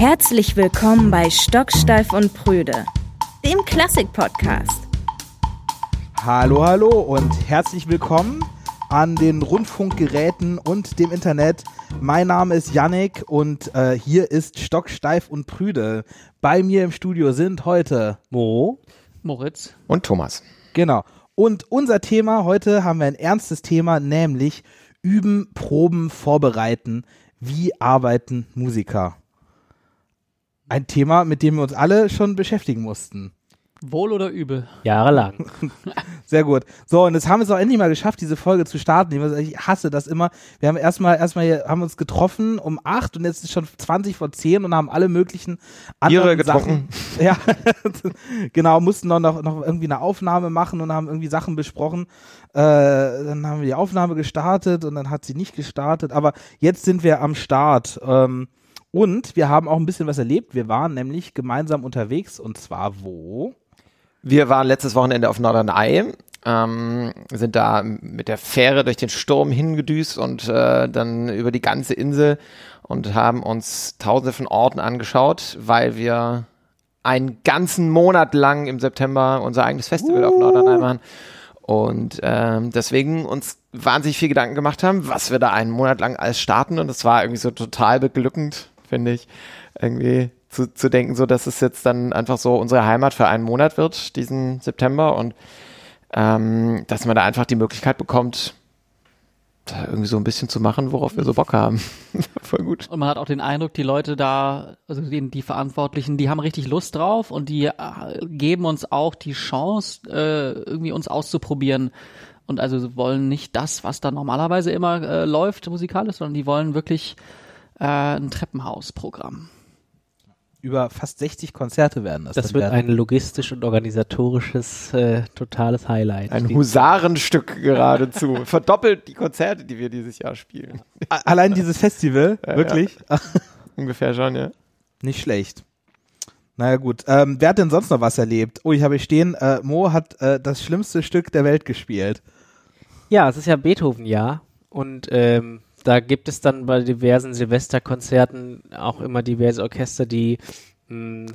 Herzlich willkommen bei Stocksteif und Prüde, dem Klassik-Podcast. Hallo, hallo und herzlich willkommen an den Rundfunkgeräten und dem Internet. Mein Name ist Yannick und äh, hier ist Stocksteif und Prüde. Bei mir im Studio sind heute Mo, Moritz und Thomas. Genau. Und unser Thema heute haben wir ein ernstes Thema, nämlich üben, proben, vorbereiten. Wie arbeiten Musiker? Ein Thema, mit dem wir uns alle schon beschäftigen mussten. Wohl oder übel? Jahrelang. Sehr gut. So, und jetzt haben wir es auch endlich mal geschafft, diese Folge zu starten. Ich hasse das immer. Wir haben erstmal, erstmal hier, haben uns getroffen um acht und jetzt ist schon 20 vor zehn und haben alle möglichen anderen Biere getrunken. Sachen. Ja, genau, mussten noch, noch, noch irgendwie eine Aufnahme machen und haben irgendwie Sachen besprochen. Äh, dann haben wir die Aufnahme gestartet und dann hat sie nicht gestartet. Aber jetzt sind wir am Start. Ähm, und wir haben auch ein bisschen was erlebt. Wir waren nämlich gemeinsam unterwegs und zwar wo? Wir waren letztes Wochenende auf Norderney, ähm, sind da mit der Fähre durch den Sturm hingedüst und äh, dann über die ganze Insel und haben uns tausende von Orten angeschaut, weil wir einen ganzen Monat lang im September unser eigenes Festival uh. auf Norderney machen. Und ähm, deswegen uns wahnsinnig viel Gedanken gemacht haben, was wir da einen Monat lang alles starten. Und das war irgendwie so total beglückend, finde ich. Irgendwie zu, zu denken, so dass es jetzt dann einfach so unsere Heimat für einen Monat wird, diesen September und ähm, dass man da einfach die Möglichkeit bekommt, da irgendwie so ein bisschen zu machen, worauf wir so Bock haben. Voll gut. Und man hat auch den Eindruck, die Leute da, also die, die Verantwortlichen, die haben richtig Lust drauf und die äh, geben uns auch die Chance, äh, irgendwie uns auszuprobieren. Und also wollen nicht das, was da normalerweise immer äh, läuft musikalisch, sondern die wollen wirklich äh, ein Treppenhausprogramm über fast 60 Konzerte werden das. Das wird werden. ein logistisch und organisatorisches äh, totales Highlight. Ein Husarenstück geradezu. Verdoppelt die Konzerte, die wir dieses Jahr spielen. Allein dieses Festival, ja, wirklich? Ja. Ungefähr schon, ja. Nicht schlecht. Naja gut, ähm, wer hat denn sonst noch was erlebt? Oh, ich habe stehen, äh, Mo hat äh, das schlimmste Stück der Welt gespielt. Ja, es ist ja Beethoven-Jahr und ähm, da gibt es dann bei diversen Silvesterkonzerten auch immer diverse Orchester, die hm,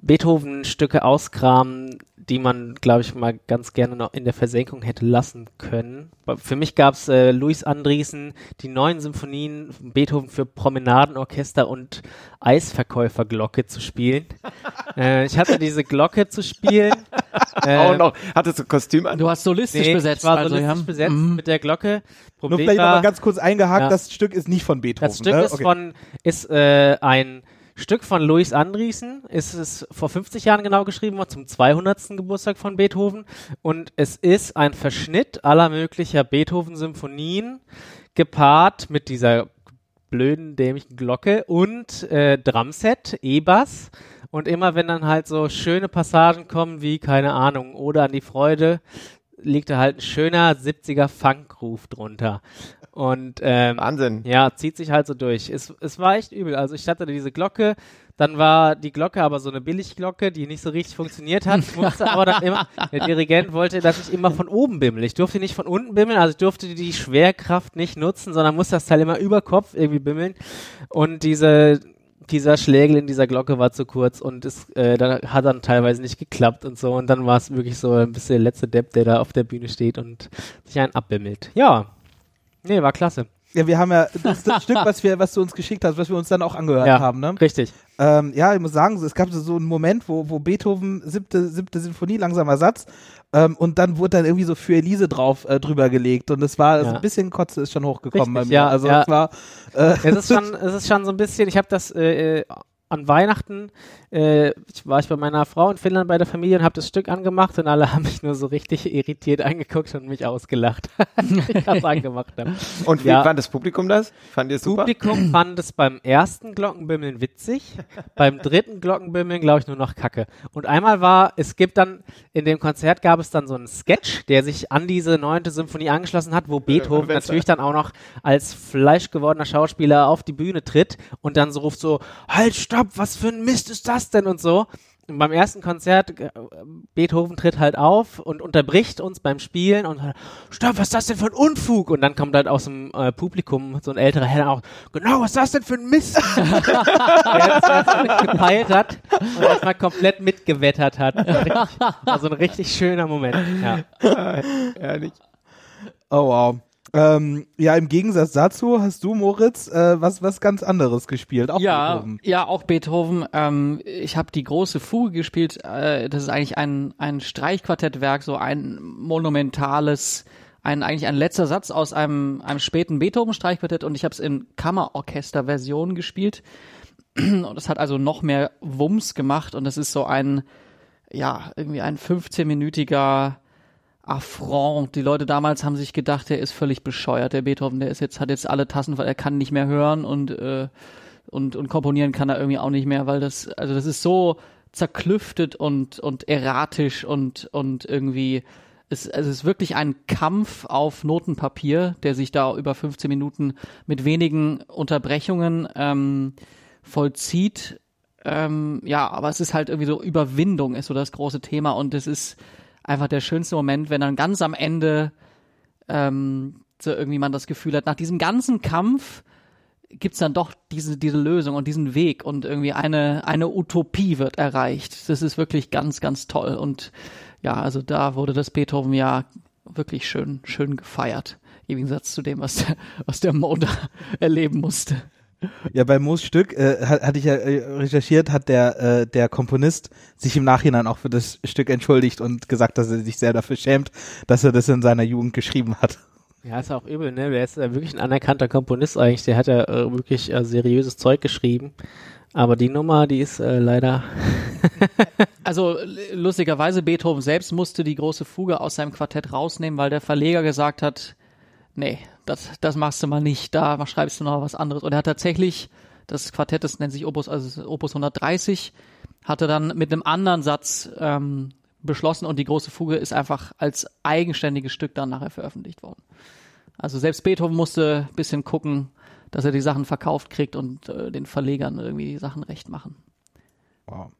Beethoven-Stücke auskramen, die man, glaube ich, mal ganz gerne noch in der Versenkung hätte lassen können. Für mich gab es äh, Louis Andriessen, die neuen Symphonien, Beethoven für Promenadenorchester und Eisverkäuferglocke zu spielen. äh, ich hatte diese Glocke zu spielen. äh, Auch noch. Hattest du Kostüm an? Du hast solistisch nee, besetzt. Ich war also, solistisch ja. besetzt mhm. mit der Glocke. Problem Nur vielleicht war, noch mal ganz kurz eingehakt, ja. das Stück ist nicht von Beethoven. Das Stück ne? ist okay. von, ist äh, ein Stück von Louis Andriessen ist es vor 50 Jahren genau geschrieben worden, zum 200. Geburtstag von Beethoven. Und es ist ein Verschnitt aller möglicher Beethoven-Symphonien gepaart mit dieser blöden, dämlichen Glocke und äh, Drumset, E-Bass. Und immer wenn dann halt so schöne Passagen kommen wie, keine Ahnung, oder an die Freude, liegt da halt ein schöner 70er Funkruf drunter. Und ähm, Wahnsinn. Ja, zieht sich halt so durch. Es, es war echt übel. Also ich hatte diese Glocke, dann war die Glocke aber so eine Billigglocke, die nicht so richtig funktioniert hat. Ich musste aber dann immer, der Dirigent wollte, dass ich immer von oben bimmel. Ich durfte nicht von unten bimmeln, also ich durfte die Schwerkraft nicht nutzen, sondern musste das Teil immer über Kopf irgendwie bimmeln. Und diese dieser Schlägel in dieser Glocke war zu kurz und es äh, dann hat dann teilweise nicht geklappt und so. Und dann war es wirklich so ein bisschen der letzte Depp, der da auf der Bühne steht und sich einen abbimmelt. Ja, Nee, war klasse. Ja, wir haben ja das, das Stück, was wir, was du uns geschickt hast, was wir uns dann auch angehört ja, haben, ne? Richtig. Ähm, ja, ich muss sagen, es gab so einen Moment, wo, wo Beethoven siebte, siebte Sinfonie, langsamer Satz, ähm, und dann wurde dann irgendwie so für Elise drauf äh, drüber gelegt und es war ja. also ein bisschen Kotze ist schon hochgekommen Richtig, bei mir. Ja, also ja. es war. Äh, es ist schon, es ist schon so ein bisschen. Ich habe das äh, äh an Weihnachten äh, ich war ich bei meiner Frau in Finnland bei der Familie und habe das Stück angemacht und alle haben mich nur so richtig irritiert angeguckt und mich ausgelacht, ich das angemacht habe. Und wie ja. fand das Publikum das? Fand ihr es super? Publikum fand es beim ersten Glockenbimmeln witzig, beim dritten Glockenbimmeln glaube ich nur noch Kacke. Und einmal war, es gibt dann, in dem Konzert gab es dann so einen Sketch, der sich an diese neunte Symphonie angeschlossen hat, wo Beethoven natürlich dann auch noch als fleischgewordener Schauspieler auf die Bühne tritt und dann so ruft so, halt, stopp, was für ein Mist ist das denn und so. beim ersten Konzert, äh, Beethoven tritt halt auf und unterbricht uns beim Spielen und stopp, was ist das denn für ein Unfug? Und dann kommt halt aus dem äh, Publikum so ein älterer Herr auch, genau, was ist das denn für ein Mist? der das mitgepeilt hat und erstmal komplett mitgewettert hat. War so ein richtig schöner Moment. Ja. Ehrlich. Oh wow. Ähm, ja, im Gegensatz dazu hast du, Moritz, äh, was, was ganz anderes gespielt. Auch ja, Beethoven. ja, auch Beethoven. Ähm, ich habe die große Fuge gespielt. Äh, das ist eigentlich ein, ein Streichquartettwerk, so ein monumentales, ein eigentlich ein letzter Satz aus einem, einem späten Beethoven-Streichquartett und ich habe es in Kammerorchester-Version gespielt. Und das hat also noch mehr Wumms gemacht und das ist so ein, ja, irgendwie ein 15-minütiger Affront. Die Leute damals haben sich gedacht, der ist völlig bescheuert, der Beethoven, der ist jetzt, hat jetzt alle Tassen, weil er kann nicht mehr hören und, äh, und, und komponieren kann er irgendwie auch nicht mehr, weil das, also das ist so zerklüftet und, und erratisch und, und irgendwie, es, es ist wirklich ein Kampf auf Notenpapier, der sich da über 15 Minuten mit wenigen Unterbrechungen ähm, vollzieht. Ähm, ja, aber es ist halt irgendwie so Überwindung ist so das große Thema und es ist einfach der schönste Moment, wenn dann ganz am Ende ähm, so irgendwie man das Gefühl hat, nach diesem ganzen Kampf gibt's dann doch diese, diese Lösung und diesen Weg und irgendwie eine, eine Utopie wird erreicht. Das ist wirklich ganz, ganz toll. Und ja, also da wurde das Beethoven ja wirklich schön, schön gefeiert. Im Gegensatz zu dem, was der, was der Mo da erleben musste. Ja, bei Moos Stück äh, hat, hatte ich ja äh, recherchiert, hat der äh, der Komponist sich im Nachhinein auch für das Stück entschuldigt und gesagt, dass er sich sehr dafür schämt, dass er das in seiner Jugend geschrieben hat. Ja, ist auch übel, ne? Der ist ja wirklich ein anerkannter Komponist eigentlich. Der hat ja äh, wirklich äh, seriöses Zeug geschrieben. Aber die Nummer, die ist äh, leider. Also lustigerweise, Beethoven selbst musste die große Fuge aus seinem Quartett rausnehmen, weil der Verleger gesagt hat, nee, das, das machst du mal nicht, da schreibst du noch was anderes. Und er hat tatsächlich, das Quartett, das nennt sich Opus, also Opus 130, hatte dann mit einem anderen Satz ähm, beschlossen und die große Fuge ist einfach als eigenständiges Stück dann nachher veröffentlicht worden. Also selbst Beethoven musste ein bisschen gucken, dass er die Sachen verkauft kriegt und äh, den Verlegern irgendwie die Sachen recht machen. Wow.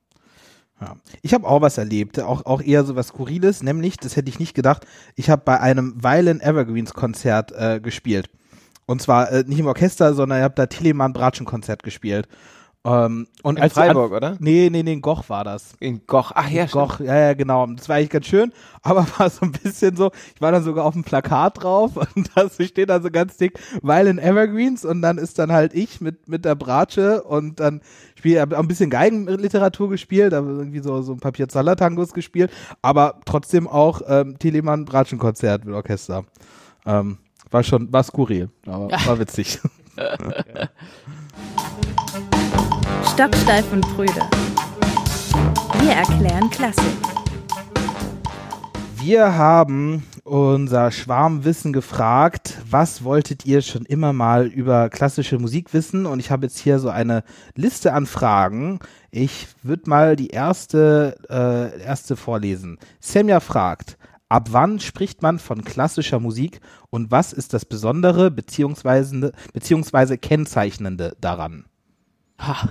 Ja. Ich habe auch was erlebt, auch, auch eher so was Skurriles, nämlich, das hätte ich nicht gedacht, ich habe bei einem Violin Evergreens Konzert äh, gespielt. Und zwar äh, nicht im Orchester, sondern ich habe da Telemann Bratschen Konzert gespielt. Ähm, und In als Freiburg, an- oder? Nee, nee, nee, in Goch war das. In Goch. Ach ja, Goch, ja, ja, genau. Das war eigentlich ganz schön, aber war so ein bisschen so, ich war dann sogar auf dem Plakat drauf und da steht dann so ganz dick Violin Evergreens und dann ist dann halt ich mit, mit der Bratsche und dann spiele, hab auch ein bisschen Geigenliteratur gespielt, aber irgendwie so, so ein Papier-Zaller-Tangos gespielt, aber trotzdem auch ähm, Telemann Bratschenkonzert mit Orchester. Ähm, war schon, war skurril, aber war witzig. Stocksteif und Prüde. Wir erklären Klassik. Wir haben unser Schwarmwissen gefragt, was wolltet ihr schon immer mal über klassische Musik wissen? Und ich habe jetzt hier so eine Liste an Fragen. Ich würde mal die erste, äh, erste vorlesen. Semja fragt, ab wann spricht man von klassischer Musik und was ist das Besondere beziehungsweise, beziehungsweise Kennzeichnende daran? Ha,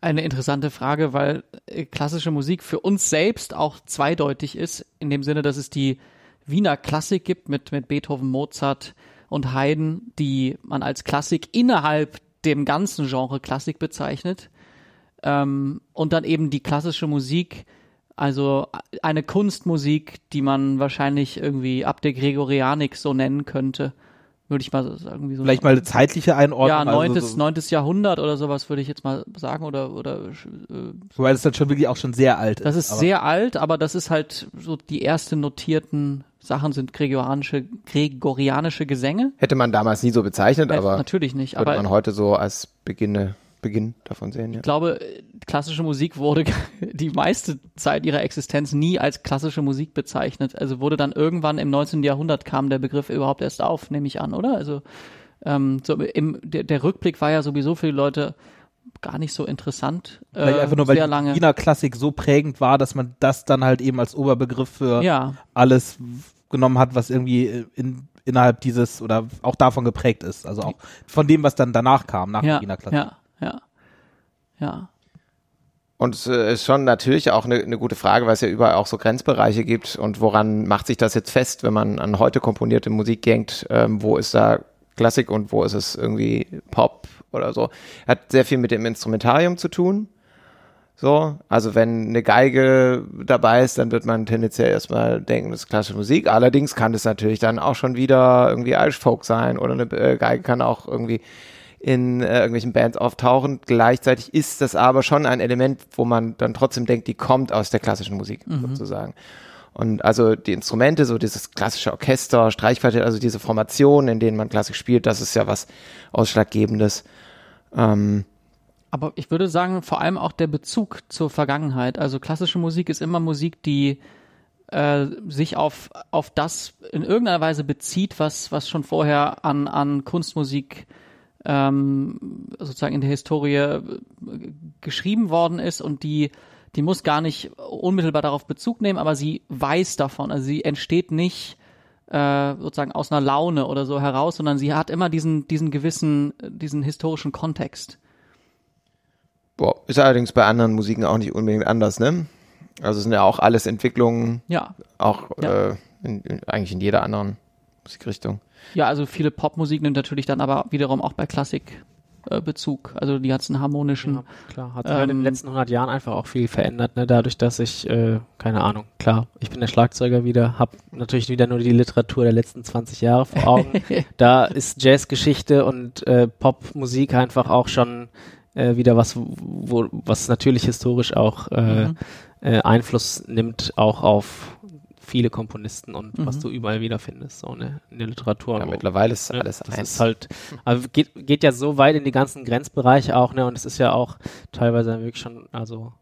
eine interessante Frage, weil äh, klassische Musik für uns selbst auch zweideutig ist, in dem Sinne, dass es die Wiener Klassik gibt mit, mit Beethoven, Mozart und Haydn, die man als Klassik innerhalb dem ganzen Genre Klassik bezeichnet. Ähm, und dann eben die klassische Musik, also eine Kunstmusik, die man wahrscheinlich irgendwie ab der Gregorianik so nennen könnte. Würde ich mal sagen. Wie so Vielleicht mal eine zeitliche Einordnung. ja, also neuntes, so, neuntes Jahrhundert oder sowas würde ich jetzt mal sagen oder oder äh, Wobei das dann schon wirklich auch schon sehr alt ist. das ist aber- sehr alt, aber das ist halt so die ersten notierten Sachen sind gregorianische gregorianische Gesänge. Hätte man damals nie so bezeichnet, Äh, aber natürlich nicht, würde aber man heute so als Beginne, Beginn davon sehen, ja. ich glaube, äh, klassische Musik wurde die meiste Zeit ihrer Existenz nie als klassische Musik bezeichnet. Also wurde dann irgendwann im 19. Jahrhundert kam der Begriff überhaupt erst auf, nehme ich an, oder? Also ähm, so im, der, der Rückblick war ja sowieso für die Leute gar nicht so interessant. Vielleicht äh, einfach nur, weil die lange. Wiener Klassik so prägend war, dass man das dann halt eben als Oberbegriff für Ja, alles genommen hat, was irgendwie in, innerhalb dieses oder auch davon geprägt ist. Also auch von dem, was dann danach kam, nach ja, der Wiener Klassik. ja, ja, ja. Und es äh, ist schon natürlich auch eine, eine gute Frage, weil es ja überall auch so Grenzbereiche gibt und woran macht sich das jetzt fest, wenn man an heute komponierte Musik denkt, ähm, wo ist da Klassik und wo ist es irgendwie Pop oder so. Hat sehr viel mit dem Instrumentarium zu tun. So, also wenn eine Geige dabei ist, dann wird man tendenziell erstmal denken, das ist klassische Musik. Allerdings kann es natürlich dann auch schon wieder irgendwie Irish Folk sein oder eine äh, Geige kann auch irgendwie in äh, irgendwelchen Bands auftauchen. Gleichzeitig ist das aber schon ein Element, wo man dann trotzdem denkt, die kommt aus der klassischen Musik Mhm. sozusagen. Und also die Instrumente, so dieses klassische Orchester, Streichquartett, also diese Formationen, in denen man Klassik spielt, das ist ja was Ausschlaggebendes. Ähm, Aber ich würde sagen, vor allem auch der Bezug zur Vergangenheit. Also klassische Musik ist immer Musik, die äh, sich auf, auf das in irgendeiner Weise bezieht, was, was schon vorher an, an Kunstmusik ähm, sozusagen in der Historie äh, geschrieben worden ist und die, die muss gar nicht unmittelbar darauf Bezug nehmen, aber sie weiß davon. Also sie entsteht nicht äh, sozusagen aus einer Laune oder so heraus, sondern sie hat immer diesen, diesen gewissen, diesen historischen Kontext. boah, ist allerdings bei anderen Musiken auch nicht unbedingt anders, ne? Also es sind ja auch alles Entwicklungen, Ja, auch Ja. äh, in, in, eigentlich in jeder anderen Musikrichtung. Ja, also viele Popmusik nimmt natürlich dann aber wiederum auch bei Klassik äh, Bezug. Also die ganzen harmonischen. Ja, klar, hat sich halt in Ähm, den letzten 100 Jahren einfach auch viel verändert, ne? dadurch, dass ich, äh, keine Ahnung, klar, ich bin der Schlagzeuger wieder, hab natürlich wieder nur die Literatur der letzten 20 Jahre vor Augen. da ist Jazzgeschichte und äh, Popmusik einfach auch schon äh, wieder was, wo, was natürlich historisch auch äh, Mhm. äh, Einfluss nimmt, auch auf viele Komponisten und was Mhm. du überall wiederfindest, so ne, in der Literatur. Ja, Wo- mittlerweile ist Ne? alles das eins. ist halt, also geht, geht ja so weit in die ganzen Grenzbereiche auch, ne? Und es ist ja auch teilweise wirklich schon, also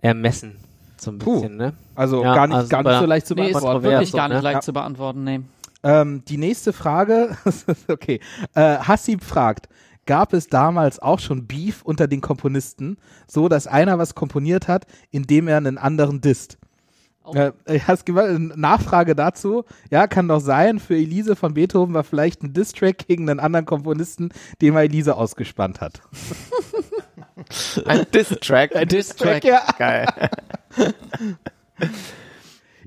ermessen, so ein Puh. bisschen, ne? Also Ja, gar nicht, also gar nicht so leicht zu Nee, ist beantworten. kontrovers, wirklich so, gar nicht ne? leicht Ja. zu beantworten, nee. Ähm, die nächste Frage, okay. Äh, Hassib fragt, gab es damals auch schon Beef unter den Komponisten, so dass einer was komponiert hat, indem er einen anderen disst? Ich hast gewollt- eine Nachfrage dazu. Ja, kann doch sein, für Elise von Beethoven war vielleicht ein Diss-Track gegen einen anderen Komponisten, den er Elise ausgespannt hat. Ein Diss-Track. Ein Diss-Track. Ja. Geil.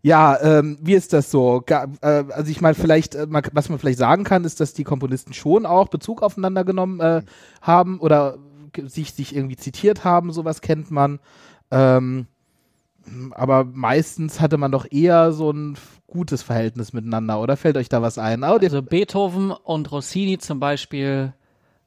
Ja, ähm, wie ist das so? Ga, äh, also ich meine, vielleicht, äh, was man vielleicht sagen kann, ist, dass die Komponisten schon auch Bezug aufeinander genommen äh, haben oder sich, sich irgendwie zitiert haben, sowas kennt man. Ähm, aber meistens hatte man doch eher so ein gutes Verhältnis miteinander, oder fällt euch da was ein? Oh, Also Beethoven und Rossini zum Beispiel,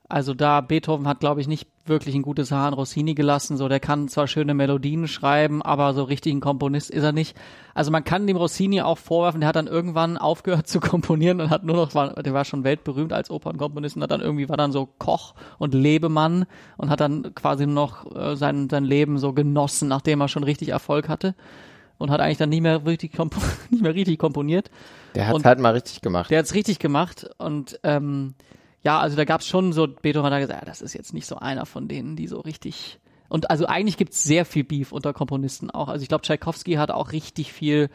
also da Beethoven hat, glaube ich, nicht wirklich ein gutes Haar an Rossini gelassen. So, der kann zwar schöne Melodien schreiben, aber so richtig ein Komponist ist er nicht. Also man kann dem Rossini auch vorwerfen, der hat dann irgendwann aufgehört zu komponieren und hat nur noch, war, der war schon weltberühmt als Opernkomponist und hat dann irgendwie war dann so Koch und Lebemann und hat dann quasi nur noch äh, sein, sein Leben so genossen, nachdem er schon richtig Erfolg hatte. Und hat eigentlich dann nie mehr richtig, kompo nicht mehr richtig komponiert. Der hat halt mal richtig gemacht. Der hat's richtig gemacht und ähm, ja, also da gab's schon so, Beethoven hat gesagt, ja, das ist jetzt nicht so einer von denen, die so richtig und also eigentlich gibt's sehr viel Beef unter Komponisten auch. Also ich glaube, Tchaikovsky hat auch richtig viel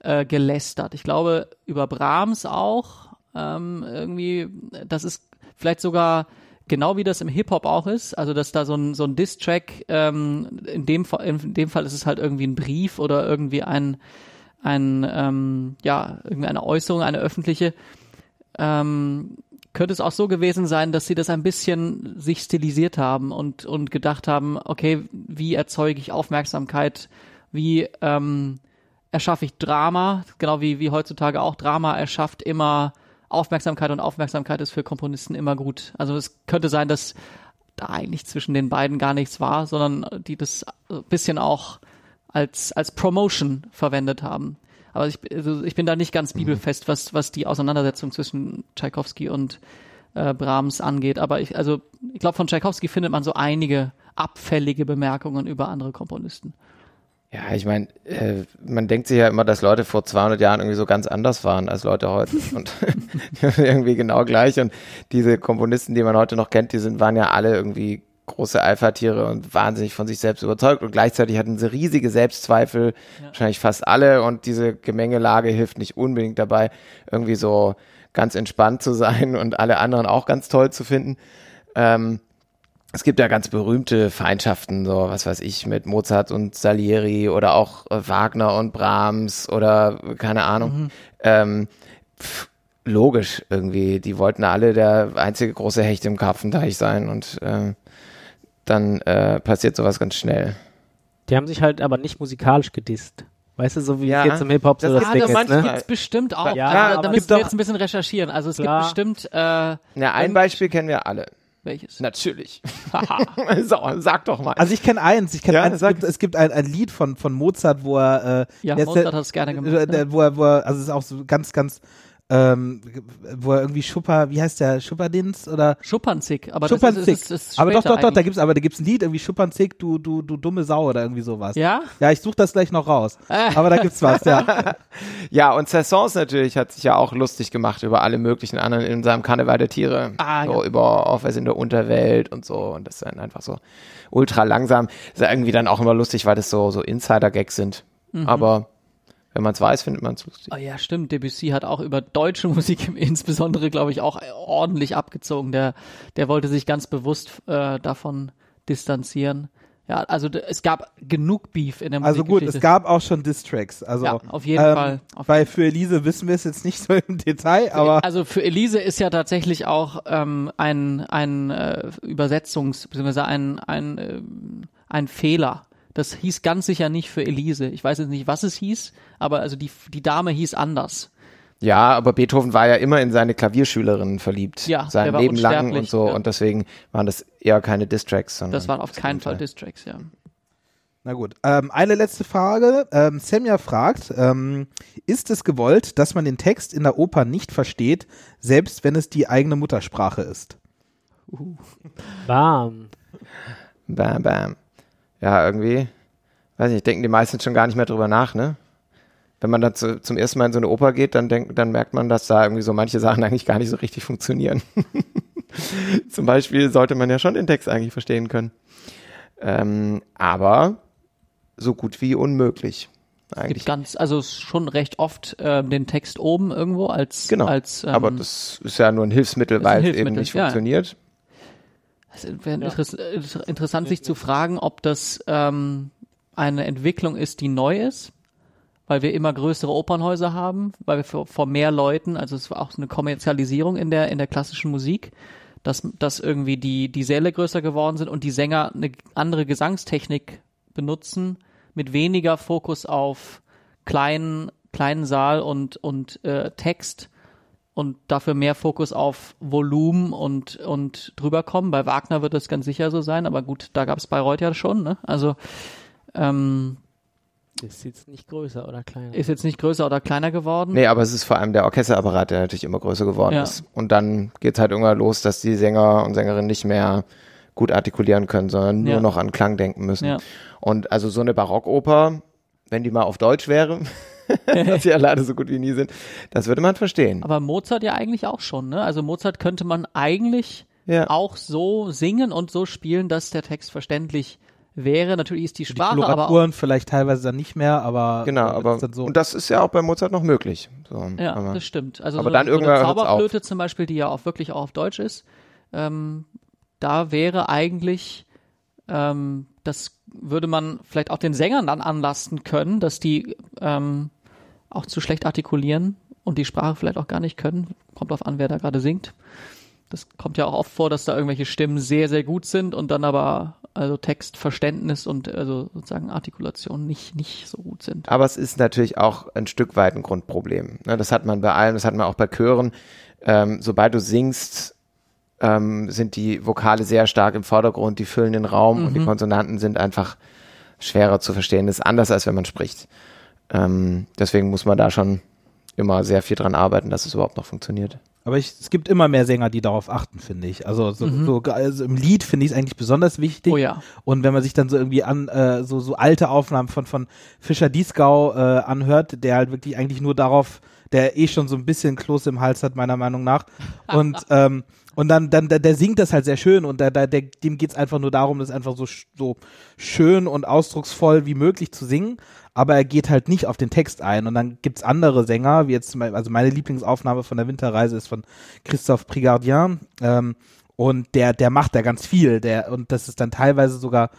äh, gelästert. Ich glaube, über Brahms auch ähm, irgendwie, das ist vielleicht sogar genau wie das im Hip-Hop auch ist, also dass da so ein, so ein Diss-Track, ähm, in, dem, Fall- in dem Fall ist es halt irgendwie ein Brief oder irgendwie ein, ein ähm, ja, irgendwie eine Äußerung, eine öffentliche, ähm, könnte es auch so gewesen sein, dass sie das ein bisschen sich stilisiert haben und, und gedacht haben, okay, wie erzeuge ich Aufmerksamkeit, wie ähm, erschaffe ich Drama, genau wie, wie heutzutage auch Drama erschafft immer Aufmerksamkeit und Aufmerksamkeit ist für Komponisten immer gut. Also es könnte sein, dass da eigentlich zwischen den beiden gar nichts war, sondern die das bisschen auch als, als Promotion verwendet haben. Aber ich, also ich bin da nicht ganz bibelfest, was, was die Auseinandersetzung zwischen Tchaikovsky und äh, Brahms angeht. Aber ich, also, ich glaube, von Tchaikovsky findet man so einige abfällige Bemerkungen über andere Komponisten. Ja, ich meine, äh, man denkt sich ja immer, dass Leute vor 200 Jahren irgendwie so ganz anders waren als Leute heute und irgendwie genau gleich. Und diese Komponisten, die man heute noch kennt, die sind, waren ja alle irgendwie große Alpha-Tiere und wahnsinnig von sich selbst überzeugt. Und gleichzeitig hatten sie riesige Selbstzweifel, wahrscheinlich fast alle. Und diese Gemengelage hilft nicht unbedingt dabei, irgendwie so ganz entspannt zu sein und alle anderen auch ganz toll zu finden. Ähm, es gibt ja ganz berühmte Feindschaften, so was weiß ich, mit Mozart und Salieri oder auch äh, Wagner und Brahms oder keine Ahnung. Ähm, pff, logisch irgendwie, die wollten alle der einzige große Hecht im Karpfenteich sein und äh, dann äh, passiert sowas ganz schnell. Die haben sich halt aber nicht musikalisch gedisst. Weißt du, so wie Ja, jetzt im Hip-Hop so das das ist Ding ist, manchmal- ne? Gibt's bestimmt auch. Ja, da, aber da gibt müssen wir jetzt ein bisschen recherchieren. Also es Klar. gibt bestimmt äh, Ja, ein Beispiel kennen wir alle. welches? Natürlich. so, sag doch mal. Also ich kenne eins, ich kenne Ja, eins, es gibt, es gibt ein, ein Lied von, von Mozart, wo er, äh, Ja, Mozart hat es gerne gemacht. äh, Ne? der, wo er, wo er, also es ist auch so ganz, ganz, ähm, wo er irgendwie Schupper, wie heißt der, Schupperdins oder Schuppanzig, aber Schuppanzig. das ist, ist, ist aber doch, doch, doch, da gibt's, aber da gibt's ein Lied, irgendwie Schuppanzig, du, du, du dumme Sau oder irgendwie sowas. Ja? Ja, ich suche das gleich noch raus. Äh. Aber da gibt's was, ja. Ja, und Sassons natürlich hat sich ja auch lustig gemacht über alle möglichen anderen in seinem Karneval der Tiere. Ah, so ja. über Aufweis in der Unterwelt und so. Und das ist dann einfach so ultra langsam. ist ja irgendwie dann auch immer lustig, weil das so, so Insider-Gags sind. Mhm. Aber wenn man es weiß, findet man es lustig. Oh ja, stimmt. Debussy hat auch über deutsche Musik insbesondere, glaube ich, auch ordentlich abgezogen. Der, der wollte sich ganz bewusst äh, davon distanzieren. Ja, also es gab genug Beef in der Also gut, es gab auch schon Distracks. Also, Ja, auf jeden ähm, Fall. Auf Weil für Elise wissen wir es jetzt nicht so im Detail, aber also für Elise ist ja tatsächlich auch ähm, ein, ein äh, Übersetzungs- bzw. ein, ein, äh, ein Fehler. Das hieß ganz sicher nicht für Elise. Ich weiß jetzt nicht, was es hieß, aber also die, die Dame hieß anders. Ja, aber Beethoven war ja immer in seine Klavierschülerinnen verliebt. Ja, sein der war Leben lang und so. ja. Und deswegen waren das eher keine Distracks, sondern. Das waren auf keinen Fall. Distracks, ja. Na gut, ähm, eine letzte Frage. Ähm, Semja fragt, ähm, ist es gewollt, dass man den Text in der Oper nicht versteht, selbst wenn es die eigene Muttersprache ist? Bam. Bam, bam. Ja, irgendwie, weiß nicht, denken die meisten schon gar nicht mehr drüber nach, ne? Wenn man dann zu, zum ersten Mal in so eine Oper geht, dann denkt, dann merkt man, dass da irgendwie so manche Sachen eigentlich gar nicht so richtig funktionieren. zum Beispiel sollte man ja schon den Text eigentlich verstehen können. Ähm, aber so gut wie unmöglich. Es Eigentlich. gibt ganz, also es schon recht oft ähm, den Text oben irgendwo als, Genau. als ähm, aber das ist ja nur ein Hilfsmittel, weil es eben nicht ja. funktioniert. Es wäre interess äh, interessant, sich zu fragen, ob das ähm, eine Entwicklung ist, die neu ist, weil wir immer größere Opernhäuser haben, weil wir vor, vor mehr Leuten, also es war auch so eine Kommerzialisierung in der in der klassischen Musik, dass dass irgendwie die die Säle größer geworden sind und die Sänger eine andere Gesangstechnik benutzen mit weniger Fokus auf kleinen kleinen Saal und und äh, Text und dafür mehr Fokus auf Volumen und, und drüber kommen. Bei Wagner wird das ganz sicher so sein, aber gut, da gab es Bayreuth ja schon, ne? Also ähm, Ist jetzt nicht größer oder kleiner. ist jetzt nicht größer oder kleiner geworden. Nee, aber es ist vor allem der Orchesterapparat, der natürlich immer größer geworden Ja. ist. Und dann geht's halt irgendwann los, dass die Sänger und Sängerinnen nicht mehr gut artikulieren können, sondern nur Ja. noch an Klang denken müssen. Ja. Und also so eine Barockoper, wenn die mal auf Deutsch wäre, was sie ja leider so gut wie nie sind, das würde man verstehen. Aber Mozart ja eigentlich auch schon, ne? Also Mozart könnte man eigentlich Ja. auch so singen und so spielen, dass der Text verständlich wäre. Natürlich ist die Die Sprache aber auch, vielleicht teilweise dann nicht mehr, aber Genau, aber so. und das ist ja auch bei Mozart noch möglich. So, Ja, aber, das stimmt. Also aber so, dann so irgendwann eine auf. Zauberflöte zum Beispiel, die ja auch wirklich auch auf Deutsch ist, ähm, da wäre eigentlich, ähm, das würde man vielleicht auch den Sängern dann anlasten können, dass die ähm, auch zu schlecht artikulieren und die Sprache vielleicht auch gar nicht können. Kommt drauf an, wer da gerade singt. Das kommt ja auch oft vor, dass da irgendwelche Stimmen sehr, sehr gut sind und dann aber also Textverständnis und also sozusagen Artikulation nicht, nicht so gut sind. Aber es ist natürlich auch ein Stück weit ein Grundproblem. Ne, Das hat man bei allem, das hat man auch bei Chören. Ähm, sobald du singst, ähm, sind die Vokale sehr stark im Vordergrund, die füllen den Raum und die Konsonanten sind einfach schwerer zu verstehen. Das ist anders, als wenn man spricht. Ähm, deswegen muss man da schon immer sehr viel dran arbeiten, dass es überhaupt noch funktioniert. Aber ich, es gibt immer mehr Sänger, die darauf achten, finde ich. Also, so, so, also im Lied finde ich es eigentlich besonders wichtig. Mhm. Oh ja. Und wenn man sich dann so irgendwie an äh, so so alte Aufnahmen von von Fischer Dieskau äh, anhört, der halt wirklich eigentlich nur darauf, der eh schon so ein bisschen Kloß im Hals hat meiner Meinung nach. Und ähm, und dann dann der, der singt das halt sehr schön und der, der, der dem geht's einfach nur darum, das einfach so so schön und ausdrucksvoll wie möglich zu singen. Aber er geht halt nicht auf den Text ein. Und dann gibt's andere Sänger, wie jetzt zum Beispiel, also meine Lieblingsaufnahme von der Winterreise ist von Christophe Prigardien. Ähm, Und der, der macht da ganz viel. Der, und das ist dann teilweise sogar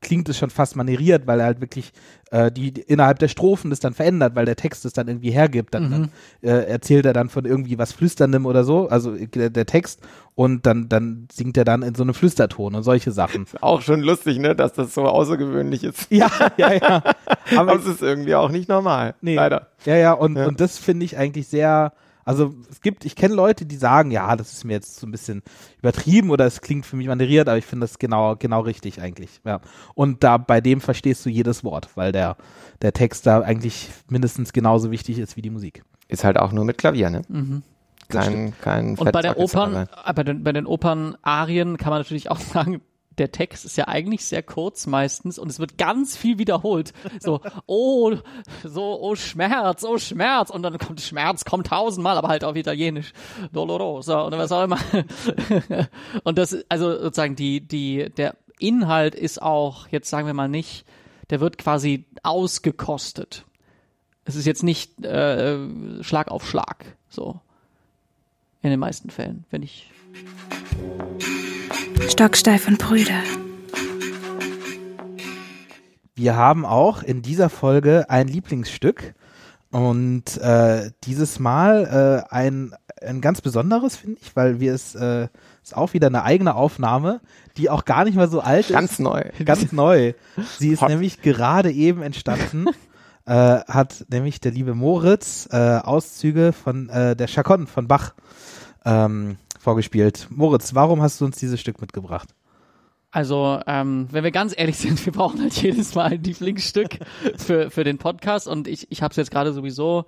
klingt es schon fast manieriert, weil er halt wirklich äh, die, die innerhalb der Strophen das dann verändert, weil der Text es dann irgendwie hergibt. Dann, Mhm. dann äh, erzählt er dann von irgendwie was Flüsterndem oder so, also äh, der, der Text, und dann, dann singt er dann in so einem Flüsterton und solche Sachen. Auch schon lustig, ne, dass das so außergewöhnlich ist. ja, ja, ja. Aber Aber es ist irgendwie auch nicht normal. Nee. Leider. Ja, ja, und, Ja. und das finde ich eigentlich sehr, also es gibt, ich kenne Leute, die sagen, ja, das ist mir jetzt so ein bisschen übertrieben oder es klingt für mich manieriert, aber ich finde das genau, genau richtig eigentlich. Ja. Und da bei dem verstehst du jedes Wort, weil der, der Text da eigentlich mindestens genauso wichtig ist wie die Musik. Ist halt auch nur mit Klavier, ne? Mhm. Kein, kein Und bei der Opern, äh, bei den, bei den Opernarien kann man natürlich auch sagen, der Text ist ja eigentlich sehr kurz meistens und es wird ganz viel wiederholt. So, oh, so, oh Schmerz, oh Schmerz. Und dann kommt Schmerz, kommt tausendmal, aber halt auf Italienisch. Dolorosa oder was auch immer. Und das, also sozusagen die, die, der Inhalt ist auch, jetzt sagen wir mal nicht, der wird quasi ausgekostet. Es ist jetzt nicht äh, Schlag auf Schlag, so. In den meisten Fällen, wenn ich Stocksteif und Brüder. Wir haben auch in dieser Folge ein Lieblingsstück und äh, dieses Mal äh, ein, ein ganz besonderes, finde ich, weil wir es äh, ist auch wieder eine eigene Aufnahme, die auch gar nicht mal so alt ist. Ganz neu. ganz neu. Sie ist Hot. nämlich gerade eben entstanden. äh, hat nämlich der liebe Moritz äh, Auszüge von äh, der Chaconne von Bach ähm, vorgespielt. Moritz, warum hast du uns dieses Stück mitgebracht? Also, ähm, wenn wir ganz ehrlich sind, wir brauchen halt jedes Mal ein Lieblingsstück für, für den Podcast und ich, ich habe es jetzt gerade sowieso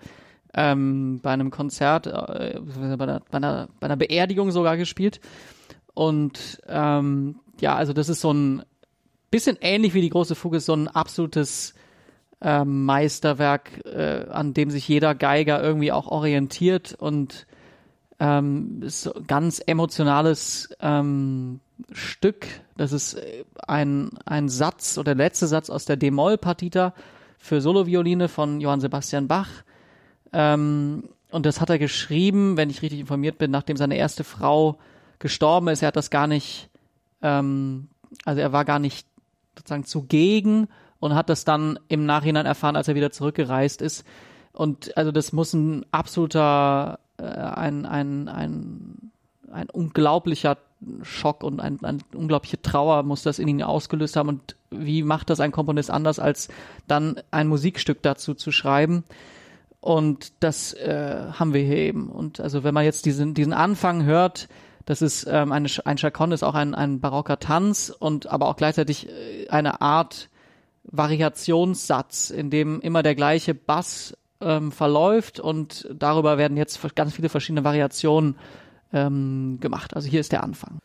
ähm, bei einem Konzert, äh, bei, einer, bei, einer, bei einer Beerdigung sogar gespielt. Und ähm, ja, also das ist so ein bisschen ähnlich wie die große Fuge, so ein absolutes ähm, Meisterwerk, äh, an dem sich jeder Geiger irgendwie auch orientiert und ähm, ist ganz emotionales ähm, Stück. Das ist äh, ein, ein Satz oder der letzte Satz aus der D-Moll-Partita für Solovioline von Johann Sebastian Bach. Ähm, und das hat er geschrieben, wenn ich richtig informiert bin, nachdem seine erste Frau gestorben ist. Er hat das gar nicht, ähm, also er war gar nicht sozusagen zugegen und hat das dann im Nachhinein erfahren, als er wieder zurückgereist ist. Und also das muss ein absoluter, ein, ein, ein, ein unglaublicher Schock und ein, ein unglaubliche Trauer muss das in ihn ausgelöst haben. Und wie macht das ein Komponist anders, als dann ein Musikstück dazu zu schreiben? Und das äh, haben wir hier eben. Und also wenn man jetzt diesen, diesen Anfang hört, das ist ähm, eine, ein Chaconne ist auch ein, ein barocker Tanz und aber auch gleichzeitig äh, eine Art Variationssatz, in dem immer der gleiche Bass ähm, verläuft und darüber werden jetzt ganz viele verschiedene Variationen ähm, gemacht. Also hier ist der Anfang.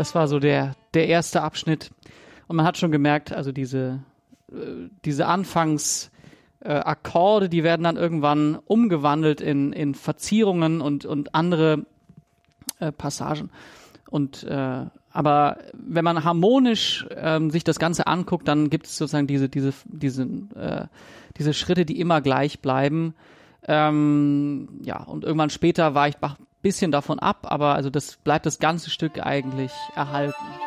Das war so der, der erste Abschnitt. Und man hat schon gemerkt, also diese, äh, diese Anfangs, die werden dann irgendwann umgewandelt in, in Verzierungen und, und andere äh, Passagen. Und äh, aber wenn man harmonisch ähm, sich das Ganze anguckt, dann gibt es sozusagen diese diese diese diese Schritte, die immer gleich bleiben. Ähm, ja und irgendwann später weicht Bach bisschen davon ab, aber also das bleibt das ganze Stück eigentlich erhalten.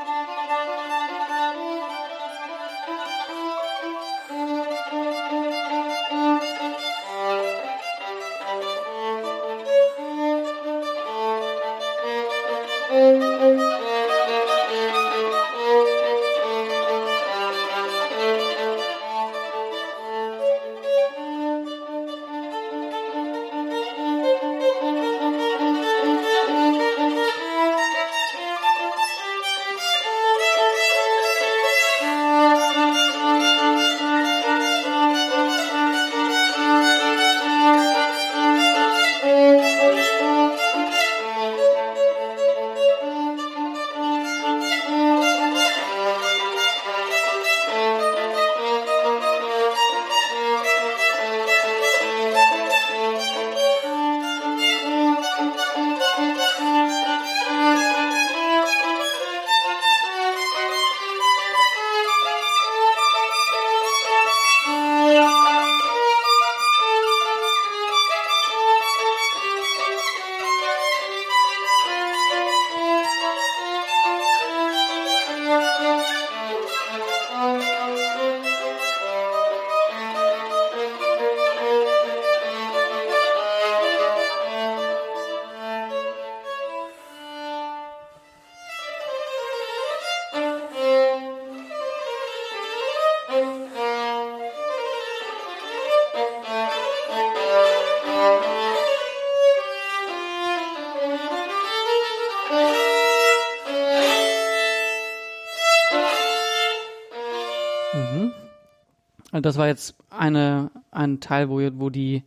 Das war jetzt eine, ein Teil, wo, wo die,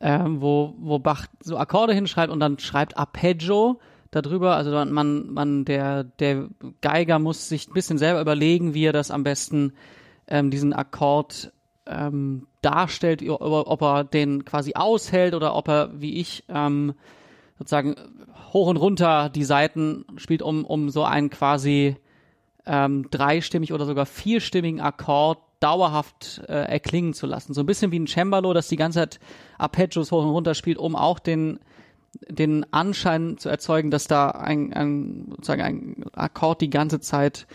äh, wo, wo Bach so Akkorde hinschreibt und dann schreibt Arpeggio darüber. Also man, man, der, der Geiger muss sich ein bisschen selber überlegen, wie er das am besten ähm, diesen Akkord ähm, darstellt, ob er den quasi aushält oder ob er, wie ich, ähm, sozusagen hoch und runter die Seiten spielt, um, um so einen quasi ähm, dreistimmig oder sogar vierstimmigen Akkord dauerhaft äh, erklingen zu lassen. So ein bisschen wie ein Cembalo, das die ganze Zeit Arpeggios hoch und runter spielt, um auch den den Anschein zu erzeugen, dass da ein, ein sozusagen ein Akkord die ganze Zeit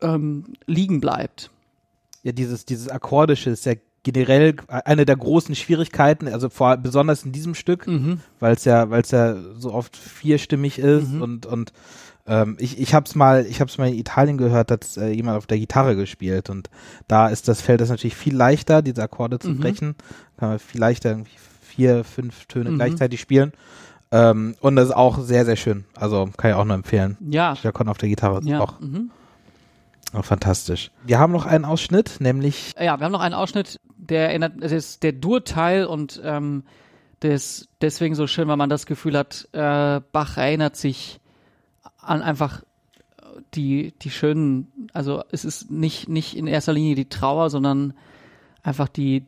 ähm, liegen bleibt. Ja, dieses dieses akkordische ist ja generell eine der großen Schwierigkeiten, also vor besonders in diesem Stück, mhm. weil es ja weil es ja so oft vierstimmig ist mhm. und und ähm, ich ich habe es mal, ich habe es mal in Italien gehört, dass äh, jemand auf der Gitarre gespielt und da ist das Feld das natürlich viel leichter, diese Akkorde zu mhm. brechen. Kann man viel leichter irgendwie vier, fünf Töne mhm. gleichzeitig spielen. Ähm, und das ist auch sehr, sehr schön. Also kann ich auch nur empfehlen. Ja. Der Kon auf der Gitarre ja. auch. Mhm. Oh, fantastisch. Wir haben noch einen Ausschnitt, nämlich. Ja, wir haben noch einen Ausschnitt, der erinnert, es ist der Dur-Teil und ähm, das deswegen so schön, weil man das Gefühl hat, äh, Bach erinnert sich an einfach die, die schönen, also es ist nicht, nicht in erster Linie die Trauer, sondern einfach die,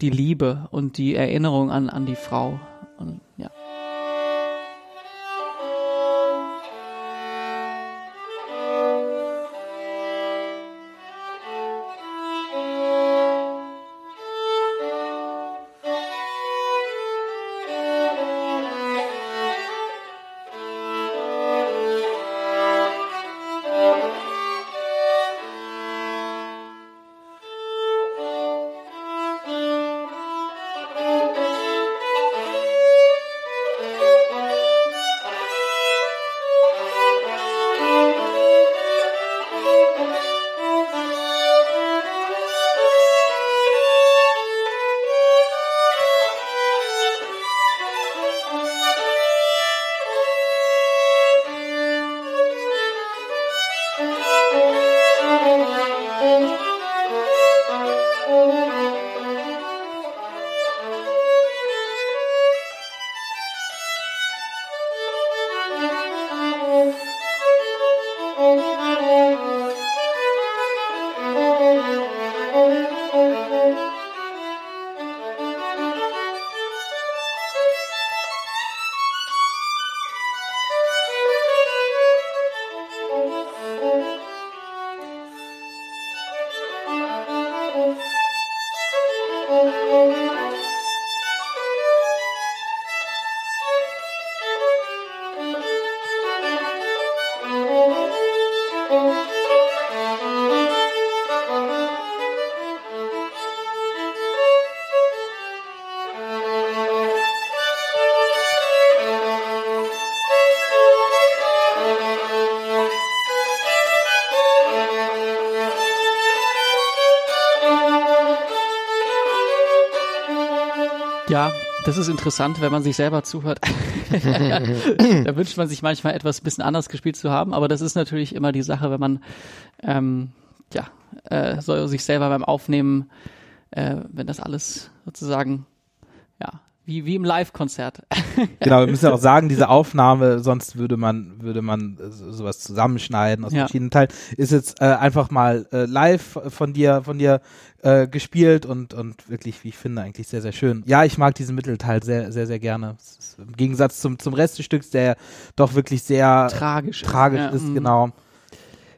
die Liebe und die Erinnerung an, an die Frau. Und, ja. Ja, das ist interessant, wenn man sich selber zuhört. da wünscht man sich manchmal etwas bisschen anders gespielt zu haben, aber das ist natürlich immer die Sache, wenn man ähm, ja äh, soll sich selber beim Aufnehmen, äh, wenn das alles sozusagen wie, wie im Live-Konzert. genau, wir müssen ja auch sagen, diese Aufnahme, sonst würde man, würde man äh, sowas zusammenschneiden aus Ja. verschiedenen Teilen. Ist jetzt äh, einfach mal äh, live von dir, von dir äh, gespielt und, und wirklich, wie ich finde, eigentlich sehr, sehr schön. Ja, ich mag diesen Mittelteil sehr, sehr, sehr gerne. Im Gegensatz zum, zum Rest des Stücks, der doch wirklich sehr Tragisch. tragisch Ja, ist, mm. genau.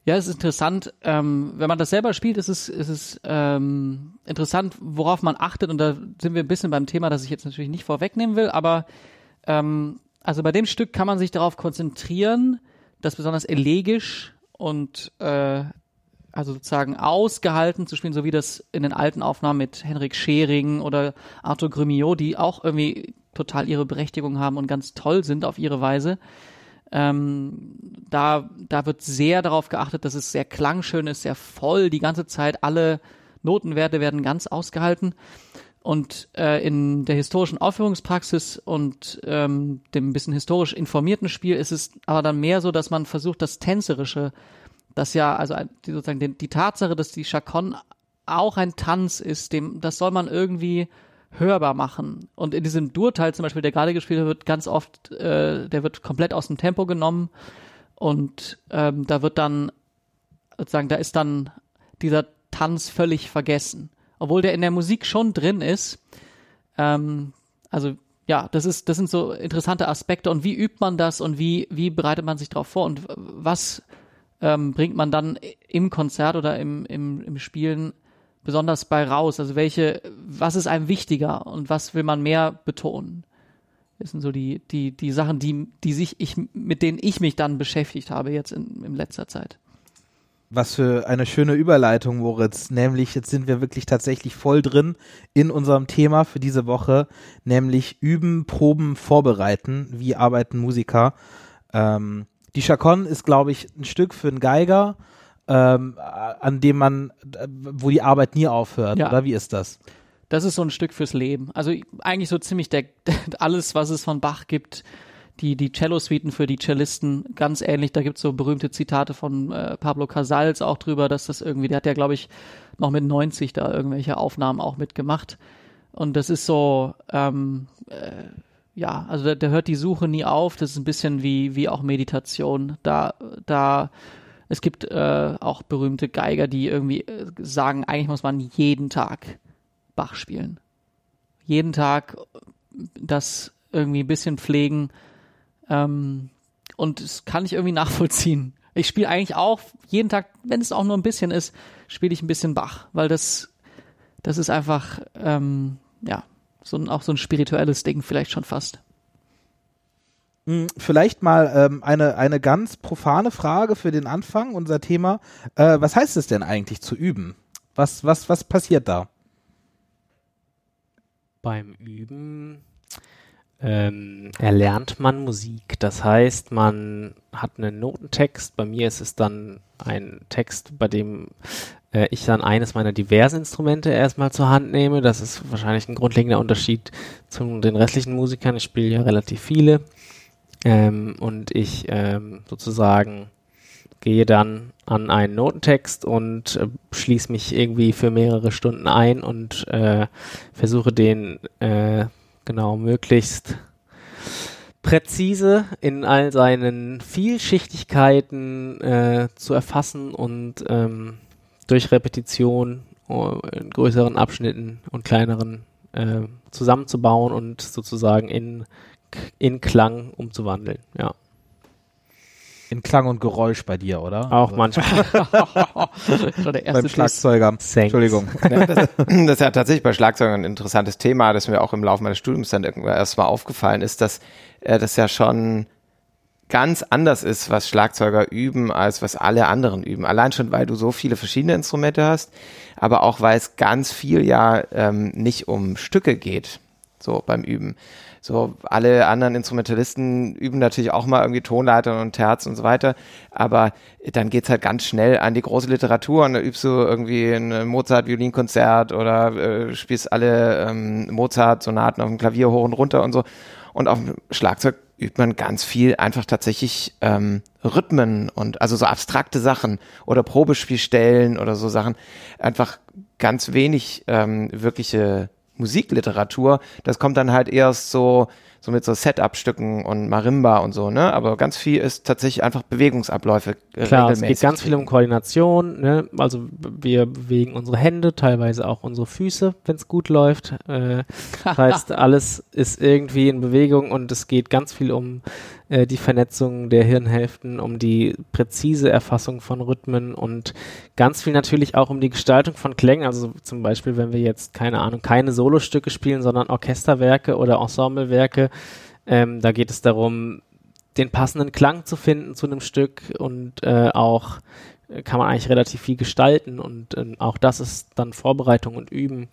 Ja, es ist interessant. Ähm, wenn man das selber spielt, ist es, ist es ähm, interessant, worauf man achtet. Und da sind wir ein bisschen beim Thema, das ich jetzt natürlich nicht vorwegnehmen will. Aber ähm, also bei dem Stück kann man sich darauf konzentrieren, das besonders elegisch und äh, also sozusagen ausgehalten zu spielen, so wie das in den alten Aufnahmen mit Henrik Schering oder Arthur Grumillot, die auch irgendwie total ihre Berechtigung haben und ganz toll sind auf ihre Weise. Ähm, da, da wird sehr darauf geachtet, dass es sehr klangschön ist, sehr voll, die ganze Zeit. Alle Notenwerte werden ganz ausgehalten. Und äh, in der historischen Aufführungspraxis und ähm, dem bisschen historisch informierten Spiel ist es aber dann mehr so, dass man versucht, das Tänzerische, das ja, also die, sozusagen die, die Tatsache, dass die Chacon auch ein Tanz ist, dem, das soll man irgendwie hörbar machen. Und in diesem Dur-Teil zum Beispiel, der gerade gespielt wird, ganz oft, äh, der wird komplett aus dem Tempo genommen und ähm, da wird dann sozusagen, da ist dann dieser Tanz völlig vergessen. Obwohl der in der Musik schon drin ist. Ähm, also ja, das ist, das sind so interessante Aspekte und wie übt man das und wie, wie bereitet man sich darauf vor und was ähm, bringt man dann im Konzert oder im, im, im Spielen besonders bei raus? Also welche, was ist einem wichtiger und was will man mehr betonen? Das sind so die, die, die Sachen, die, die sich ich, mit denen ich mich dann beschäftigt habe jetzt in, in letzter Zeit. Was für eine schöne Überleitung, Moritz. Nämlich, jetzt sind wir wirklich tatsächlich voll drin in unserem Thema für diese Woche, nämlich üben, proben, vorbereiten. Wie arbeiten Musiker? Ähm, die Chacon ist, glaube ich, ein Stück für einen Geiger, ähm, an dem man, äh, wo die Arbeit nie aufhört. Ja. Oder wie ist das? Das ist so ein Stück fürs Leben. Also eigentlich so ziemlich der, alles, was es von Bach gibt, die, die Cello-Suiten für die Cellisten, ganz ähnlich. Da gibt's so berühmte Zitate von äh, Pablo Casals auch drüber, dass das irgendwie, der hat ja, glaube ich, noch mit 90 da irgendwelche Aufnahmen auch mitgemacht. Und das ist so, ähm, äh, ja, also da, da hört die Suche nie auf. Das ist ein bisschen wie, wie auch Meditation. Da, da, es gibt äh, auch berühmte Geiger, die irgendwie äh, sagen, eigentlich muss man jeden Tag Bach spielen. Jeden Tag das irgendwie ein bisschen pflegen. Ähm, und das kann ich irgendwie nachvollziehen. Ich spiele eigentlich auch jeden Tag, wenn es auch nur ein bisschen ist, spiele ich ein bisschen Bach, weil das, das ist einfach, ähm, ja, so ein, auch so ein spirituelles Ding vielleicht schon fast. Hm, Vielleicht mal ähm, eine, eine ganz profane Frage für den Anfang, unser Thema. Äh, was heißt es denn eigentlich zu üben? Was, was, was passiert da? Beim Üben ähm, erlernt man Musik. Das heißt, man hat einen Notentext. Bei mir ist es dann ein Text, bei dem äh, ich dann eines meiner diversen Instrumente erstmal zur Hand nehme. Das ist wahrscheinlich ein grundlegender Unterschied zu den restlichen Musikern. Ich spiele ja relativ viele. Ähm, und ich ähm, sozusagen gehe dann an einen Notentext und äh, schließe mich irgendwie für mehrere Stunden ein und äh, versuche den äh, genau möglichst präzise in all seinen Vielschichtigkeiten äh, zu erfassen und ähm, durch Repetition äh, in größeren Abschnitten und kleineren äh, zusammenzubauen und sozusagen in, in Klang umzuwandeln. Ja, In Klang und Geräusch bei dir, oder? auch Also manchmal. Schon der erste beim. Schlagzeuger. Entschuldigung. das ist ja tatsächlich bei Schlagzeugern ein interessantes Thema, das mir auch im Laufe meines Studiums dann irgendwann erstmal aufgefallen ist, dass äh, das ja schon ganz anders ist, was Schlagzeuger üben, als was alle anderen üben. Allein schon, weil du so viele verschiedene Instrumente hast, aber auch, weil es ganz viel ja ähm, nicht um Stücke geht, so beim Üben. So alle anderen Instrumentalisten üben natürlich auch mal irgendwie Tonleitern und Terz und so weiter, aber dann geht's halt ganz schnell an die große Literatur und da übst du irgendwie ein Mozart-Violinkonzert oder äh, spielst alle ähm, Mozart-Sonaten auf dem Klavier hoch und runter und so. Und auf dem Schlagzeug übt man ganz viel einfach tatsächlich ähm, Rhythmen und also so abstrakte Sachen oder Probespielstellen oder so Sachen. Einfach ganz wenig ähm, wirkliche Musikliteratur. Das kommt dann halt erst so so mit so Setup-Stücken und Marimba und so, ne? Aber ganz viel ist tatsächlich einfach Bewegungsabläufe. Äh, Klar, es geht ganz viel um Koordination, ne? Also wir bewegen unsere Hände, teilweise auch unsere Füße, wenn es gut läuft. Äh, das heißt, alles ist irgendwie in Bewegung und es geht ganz viel um äh, die Vernetzung der Hirnhälften, um die präzise Erfassung von Rhythmen und ganz viel natürlich auch um die Gestaltung von Klängen. Also zum Beispiel, wenn wir jetzt, keine Ahnung, keine Solostücke spielen, sondern Orchesterwerke oder Ensemblewerke, ähm, da geht es darum, den passenden Klang zu finden zu einem Stück und äh, auch äh, kann man eigentlich relativ viel gestalten und äh, auch das ist dann Vorbereitung und Üben.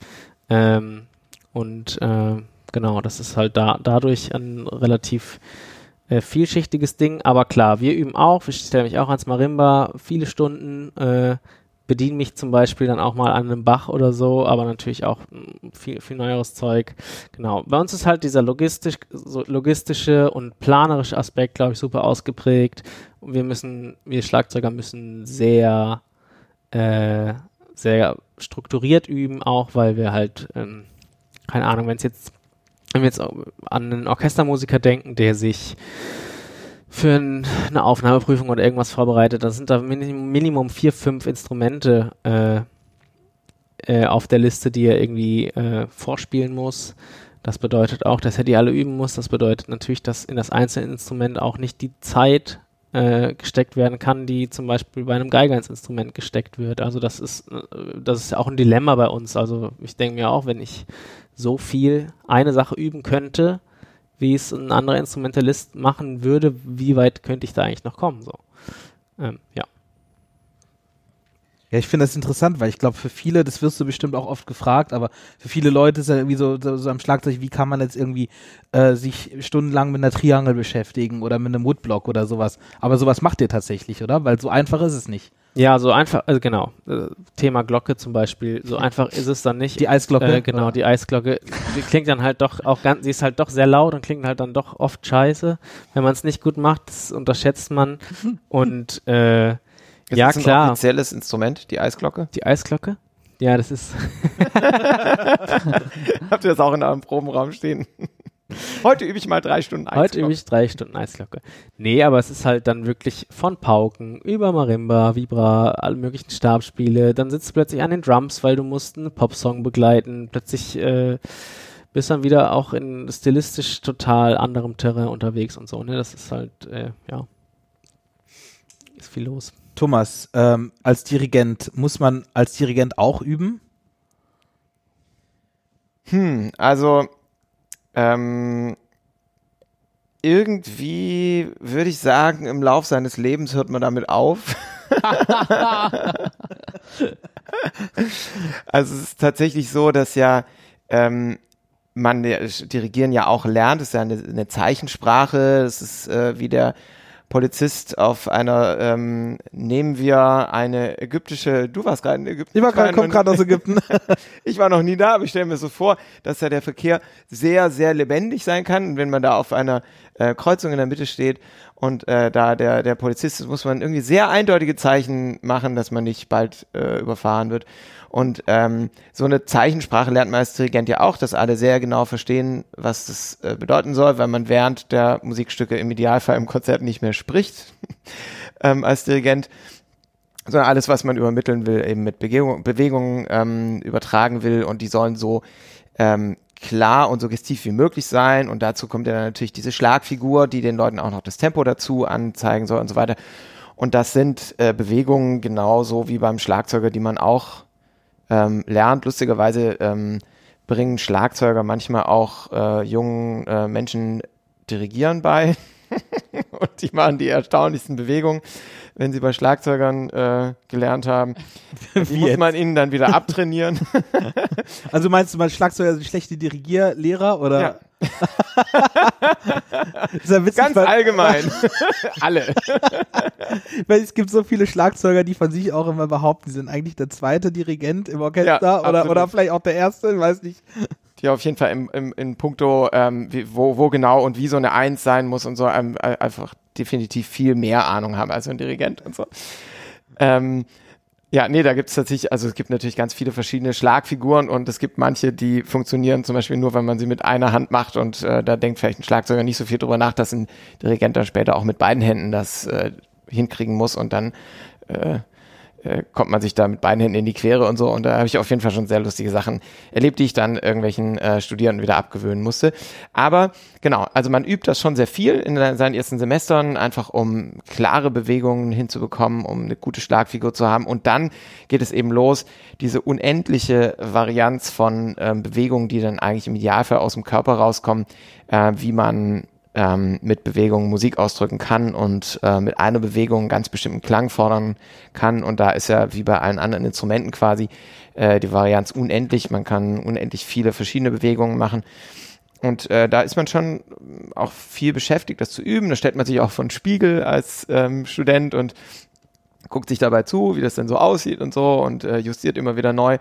Ähm, und äh, genau, das ist halt da dadurch ein relativ äh, vielschichtiges Ding, aber klar, wir üben auch, ich stelle mich auch ans Marimba viele Stunden, äh, bediene mich zum Beispiel dann auch mal an einem Bach oder so, aber natürlich auch mm, viel, viel neueres Zeug. Genau. Bei uns ist halt dieser logistisch, logistische und planerische Aspekt, glaube ich, super ausgeprägt. Wir müssen, wir Schlagzeuger müssen sehr, äh, sehr strukturiert üben, auch weil wir halt, ähm, keine Ahnung, wenn es jetzt wenn wir jetzt an einen Orchestermusiker denken, der sich für ein, eine Aufnahmeprüfung oder irgendwas vorbereitet, dann sind da Minimum, Minimum vier, fünf Instrumente äh, äh, auf der Liste, die er irgendwie äh, vorspielen muss. Das bedeutet auch, dass er die alle üben muss. Das bedeutet natürlich, dass in das einzelne Instrument auch nicht die Zeit äh, gesteckt werden kann, die zum Beispiel bei einem Geiger ins Instrument gesteckt wird. Also das ist, äh, das ist auch ein Dilemma bei uns. Also ich denke mir auch, wenn ich so viel eine Sache üben könnte, wie es ein anderer Instrumentalist machen würde, wie weit könnte ich da eigentlich noch kommen? So. Ähm, ja. Ja, ich finde das interessant, weil ich glaube, für viele, das wirst du bestimmt auch oft gefragt, aber für viele Leute ist ja irgendwie so, so, so am Schlagzeug, wie kann man jetzt irgendwie äh, sich stundenlang mit einer Triangel beschäftigen oder mit einem Woodblock oder sowas. Aber sowas macht ihr tatsächlich, oder? Weil so einfach ist es nicht. Ja, so einfach, also genau. Äh, Thema Glocke zum Beispiel, so einfach ist es dann nicht. Die Eisglocke? Äh, genau, die Eisglocke. Die klingt dann halt doch auch ganz, sie ist halt doch sehr laut und klingt halt dann doch oft scheiße. Wenn man es nicht gut macht, das unterschätzt man. Und äh, ist ja, das klar. ein offizielles Instrument, die Eisglocke? Die Eisglocke? Ja, das ist. Habt ihr das auch in eurem Probenraum stehen? Heute übe ich mal drei Stunden Eisglocke. Heute übe ich drei Stunden Eisglocke. Nee, aber es ist halt dann wirklich von Pauken über Marimba, Vibra, alle möglichen Stabspiele. Dann sitzt du plötzlich an den Drums, weil du musst einen Popsong begleiten. Plötzlich äh, bist dann wieder auch in stilistisch total anderem Terrain unterwegs und so. Ne? Das ist halt, äh, ja, ist viel los. Thomas, ähm, als Dirigent, muss man als Dirigent auch üben? Hm, also ähm, irgendwie würde ich sagen, im Lauf seines Lebens hört man damit auf. also es ist tatsächlich so, dass ja ähm, man Dirigieren ja auch lernt, es ist ja eine, eine Zeichensprache, es ist äh, wie der Polizist auf einer, ähm, nehmen wir eine ägyptische, du warst gerade in Ägypten. Ich war gerade, komm gerade aus Ägypten. ich war noch nie da, aber ich stelle mir so vor, dass da der Verkehr sehr, sehr lebendig sein kann. Wenn man da auf einer äh, Kreuzung in der Mitte steht und äh, da der, der Polizist ist, muss man irgendwie sehr eindeutige Zeichen machen, dass man nicht bald äh, überfahren wird. Und ähm, so eine Zeichensprache lernt man als Dirigent ja auch, dass alle sehr genau verstehen, was das äh, bedeuten soll, weil man während der Musikstücke im Idealfall im Konzert nicht mehr spricht ähm, als Dirigent sondern alles, was man übermitteln will, eben mit Bewegung, Bewegungen ähm, übertragen will und die sollen so ähm, klar und suggestiv wie möglich sein und dazu kommt ja dann natürlich diese Schlagfigur, die den Leuten auch noch das Tempo dazu anzeigen soll und so weiter. Und das sind äh, Bewegungen genauso wie beim Schlagzeuger, die man auch ähm, lernt. Lustigerweise ähm, bringen Schlagzeuger manchmal auch äh, jungen äh, Menschen Dirigieren bei. und die machen die erstaunlichsten Bewegungen, wenn sie bei Schlagzeugern äh, gelernt haben. Die muss man ihnen dann wieder abtrainieren. also meinst du mal Schlagzeuger sind schlechte Dirigierlehrer oder? Ja. ist ja witzig, Ganz allgemein. Alle. weil es gibt so viele Schlagzeuger, die von sich auch immer behaupten, sie sind eigentlich der zweite Dirigent im Orchester Ja, oder, oder vielleicht auch der erste, weiß nicht. Die auf jeden Fall im, im, in puncto, ähm, wo, wo genau und wie so eine Eins sein muss und so ähm, äh, einfach definitiv viel mehr Ahnung haben als ein Dirigent und so. Ähm, ja, nee, da gibt es tatsächlich, also es gibt natürlich ganz viele verschiedene Schlagfiguren und es gibt manche, die funktionieren zum Beispiel nur, wenn man sie mit einer Hand macht und äh, da denkt vielleicht ein Schlagzeuger nicht so viel drüber nach, dass ein Dirigent dann später auch mit beiden Händen das äh, hinkriegen muss und dann äh, äh, kommt man sich da mit beiden Händen in die Quere und so. Und da habe ich auf jeden Fall schon sehr lustige Sachen erlebt, die ich dann irgendwelchen äh, Studierenden wieder abgewöhnen musste. Aber genau, also man übt das schon sehr viel in seinen ersten Semestern, einfach um klare Bewegungen hinzubekommen, um eine gute Schlagfigur zu haben. Und dann geht es eben los, diese unendliche Varianz von ähm, Bewegungen, die dann eigentlich im Idealfall aus dem Körper rauskommen, äh, wie man ähm, mit Bewegungen Musik ausdrücken kann und äh, mit einer Bewegung einen ganz bestimmten Klang fordern kann. Und da ist ja wie bei allen anderen Instrumenten quasi äh, die Varianz unendlich. Man kann unendlich viele verschiedene Bewegungen machen. Und äh, da ist man schon auch viel beschäftigt, das zu üben. Da stellt man sich auch von Spiegel als ähm, Student und guckt sich dabei zu, wie das denn so aussieht und so und äh, justiert immer wieder neu.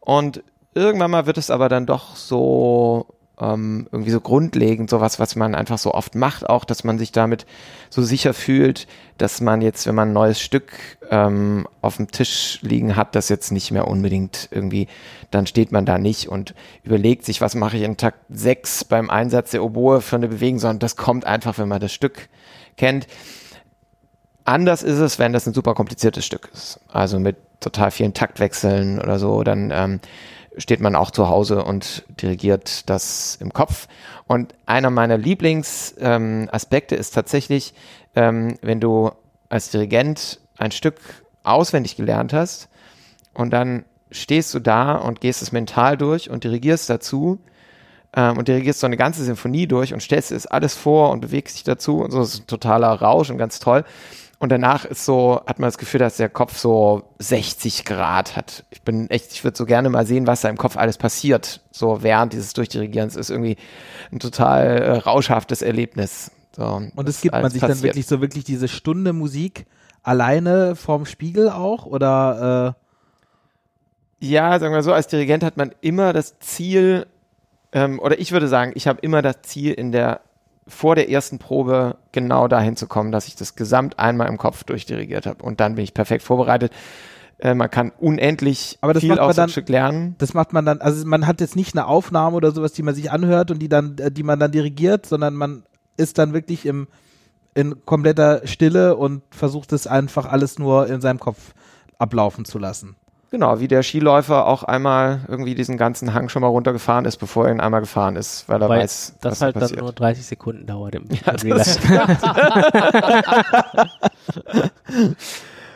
Und irgendwann mal wird es aber dann doch so ähm, irgendwie so grundlegend, sowas, was man einfach so oft macht, auch, dass man sich damit so sicher fühlt, dass man jetzt, wenn man ein neues Stück ähm, auf dem Tisch liegen hat, das jetzt nicht mehr unbedingt irgendwie, dann steht man da nicht und überlegt sich, was mache ich in Takt 6 beim Einsatz der Oboe für eine Bewegung, sondern das kommt einfach, wenn man das Stück kennt. Anders ist es, wenn das ein super kompliziertes Stück ist. Also mit total vielen Taktwechseln oder so, dann ähm, steht man auch zu Hause und dirigiert das im Kopf. Und einer meiner Lieblingsaspekte ähm, ist tatsächlich, ähm, wenn du als Dirigent ein Stück auswendig gelernt hast und dann stehst du da und gehst es mental durch und dirigierst dazu ähm, und dirigierst so eine ganze Sinfonie durch und stellst das alles vor und bewegst dich dazu und so ist ein totaler Rausch und ganz toll. Und danach ist so, hat man das Gefühl, dass der Kopf so 60 Grad hat. Ich bin echt, ich würde so gerne mal sehen, was da im Kopf alles passiert. So während dieses Durchdirigierens ist irgendwie ein total äh, rauschhaftes Erlebnis. So, Und es gibt man sich dann passiert. wirklich so wirklich diese Stunde Musik alleine vorm Spiegel auch oder äh, Ja, sagen wir so, als Dirigent hat man immer das Ziel, ähm, oder ich würde sagen, ich habe immer das Ziel in der vor der ersten Probe genau dahin zu kommen, dass ich das gesamt einmal im Kopf durchdirigiert habe und dann bin ich perfekt vorbereitet. Äh, man kann unendlich Aber das viel macht man aus dem Stück lernen. das macht man dann, also man hat jetzt nicht eine Aufnahme oder sowas, die man sich anhört und die dann, äh, die man dann dirigiert, sondern man ist dann wirklich im in kompletter Stille und versucht es einfach alles nur in seinem Kopf ablaufen zu lassen. Genau, wie der Skiläufer auch einmal irgendwie diesen ganzen Hang schon mal runtergefahren ist, bevor er ihn einmal gefahren ist, weil er Weil weiß, das was halt da dann passiert. nur 30 Sekunden dauert im Ja, das.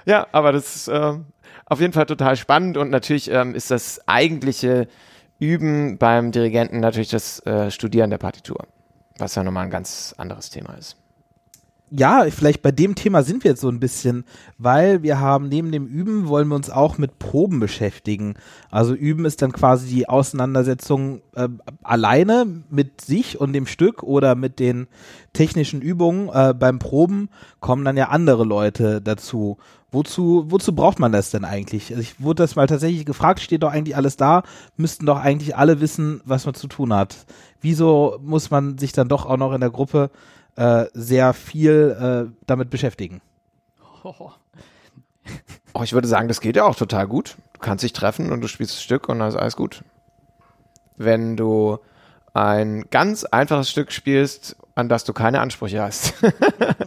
Ja, aber das ist ähm, auf jeden Fall total spannend und natürlich ähm, ist das eigentliche Üben beim Dirigenten natürlich das äh, Studieren der Partitur, was ja nochmal ein ganz anderes Thema ist. Ja, vielleicht bei dem Thema sind wir jetzt so ein bisschen, weil wir haben neben dem Üben wollen wir uns auch mit Proben beschäftigen. Also Üben ist dann quasi die Auseinandersetzung äh, alleine mit sich und dem Stück oder mit den technischen Übungen. Äh, beim Proben kommen dann ja andere Leute dazu. Wozu, wozu braucht man das denn eigentlich? Also ich wurde das mal tatsächlich gefragt, steht doch eigentlich alles da, müssten doch eigentlich alle wissen, was man zu tun hat. Wieso muss man sich dann doch auch noch in der Gruppe äh, sehr viel äh, damit beschäftigen. Oh, ich würde sagen, das geht ja auch total gut. Du kannst dich treffen und du spielst das Stück und dann ist alles gut. Wenn du ein ganz einfaches Stück spielst, an das du keine Ansprüche hast.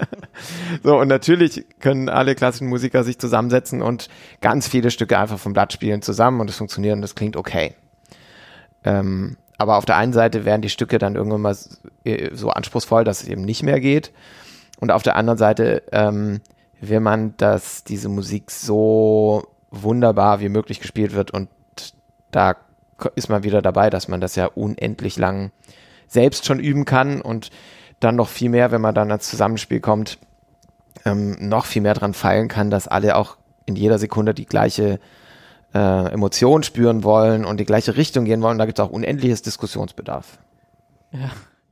so, und natürlich können alle klassischen Musiker sich zusammensetzen und ganz viele Stücke einfach vom Blatt spielen zusammen und es funktioniert und das klingt okay. Ähm, aber auf der einen Seite werden die Stücke dann irgendwann mal äh, so anspruchsvoll, dass es eben nicht mehr geht. Und auf der anderen Seite ähm, will man, dass diese Musik so wunderbar wie möglich gespielt wird und da ist man wieder dabei, dass man das ja unendlich lang selbst schon üben kann und dann noch viel mehr, wenn man dann ans Zusammenspiel kommt, ähm, noch viel mehr dran feilen kann, dass alle auch in jeder Sekunde die gleiche äh, Emotion spüren wollen und die gleiche Richtung gehen wollen. Da gibt es auch unendliches Diskussionsbedarf.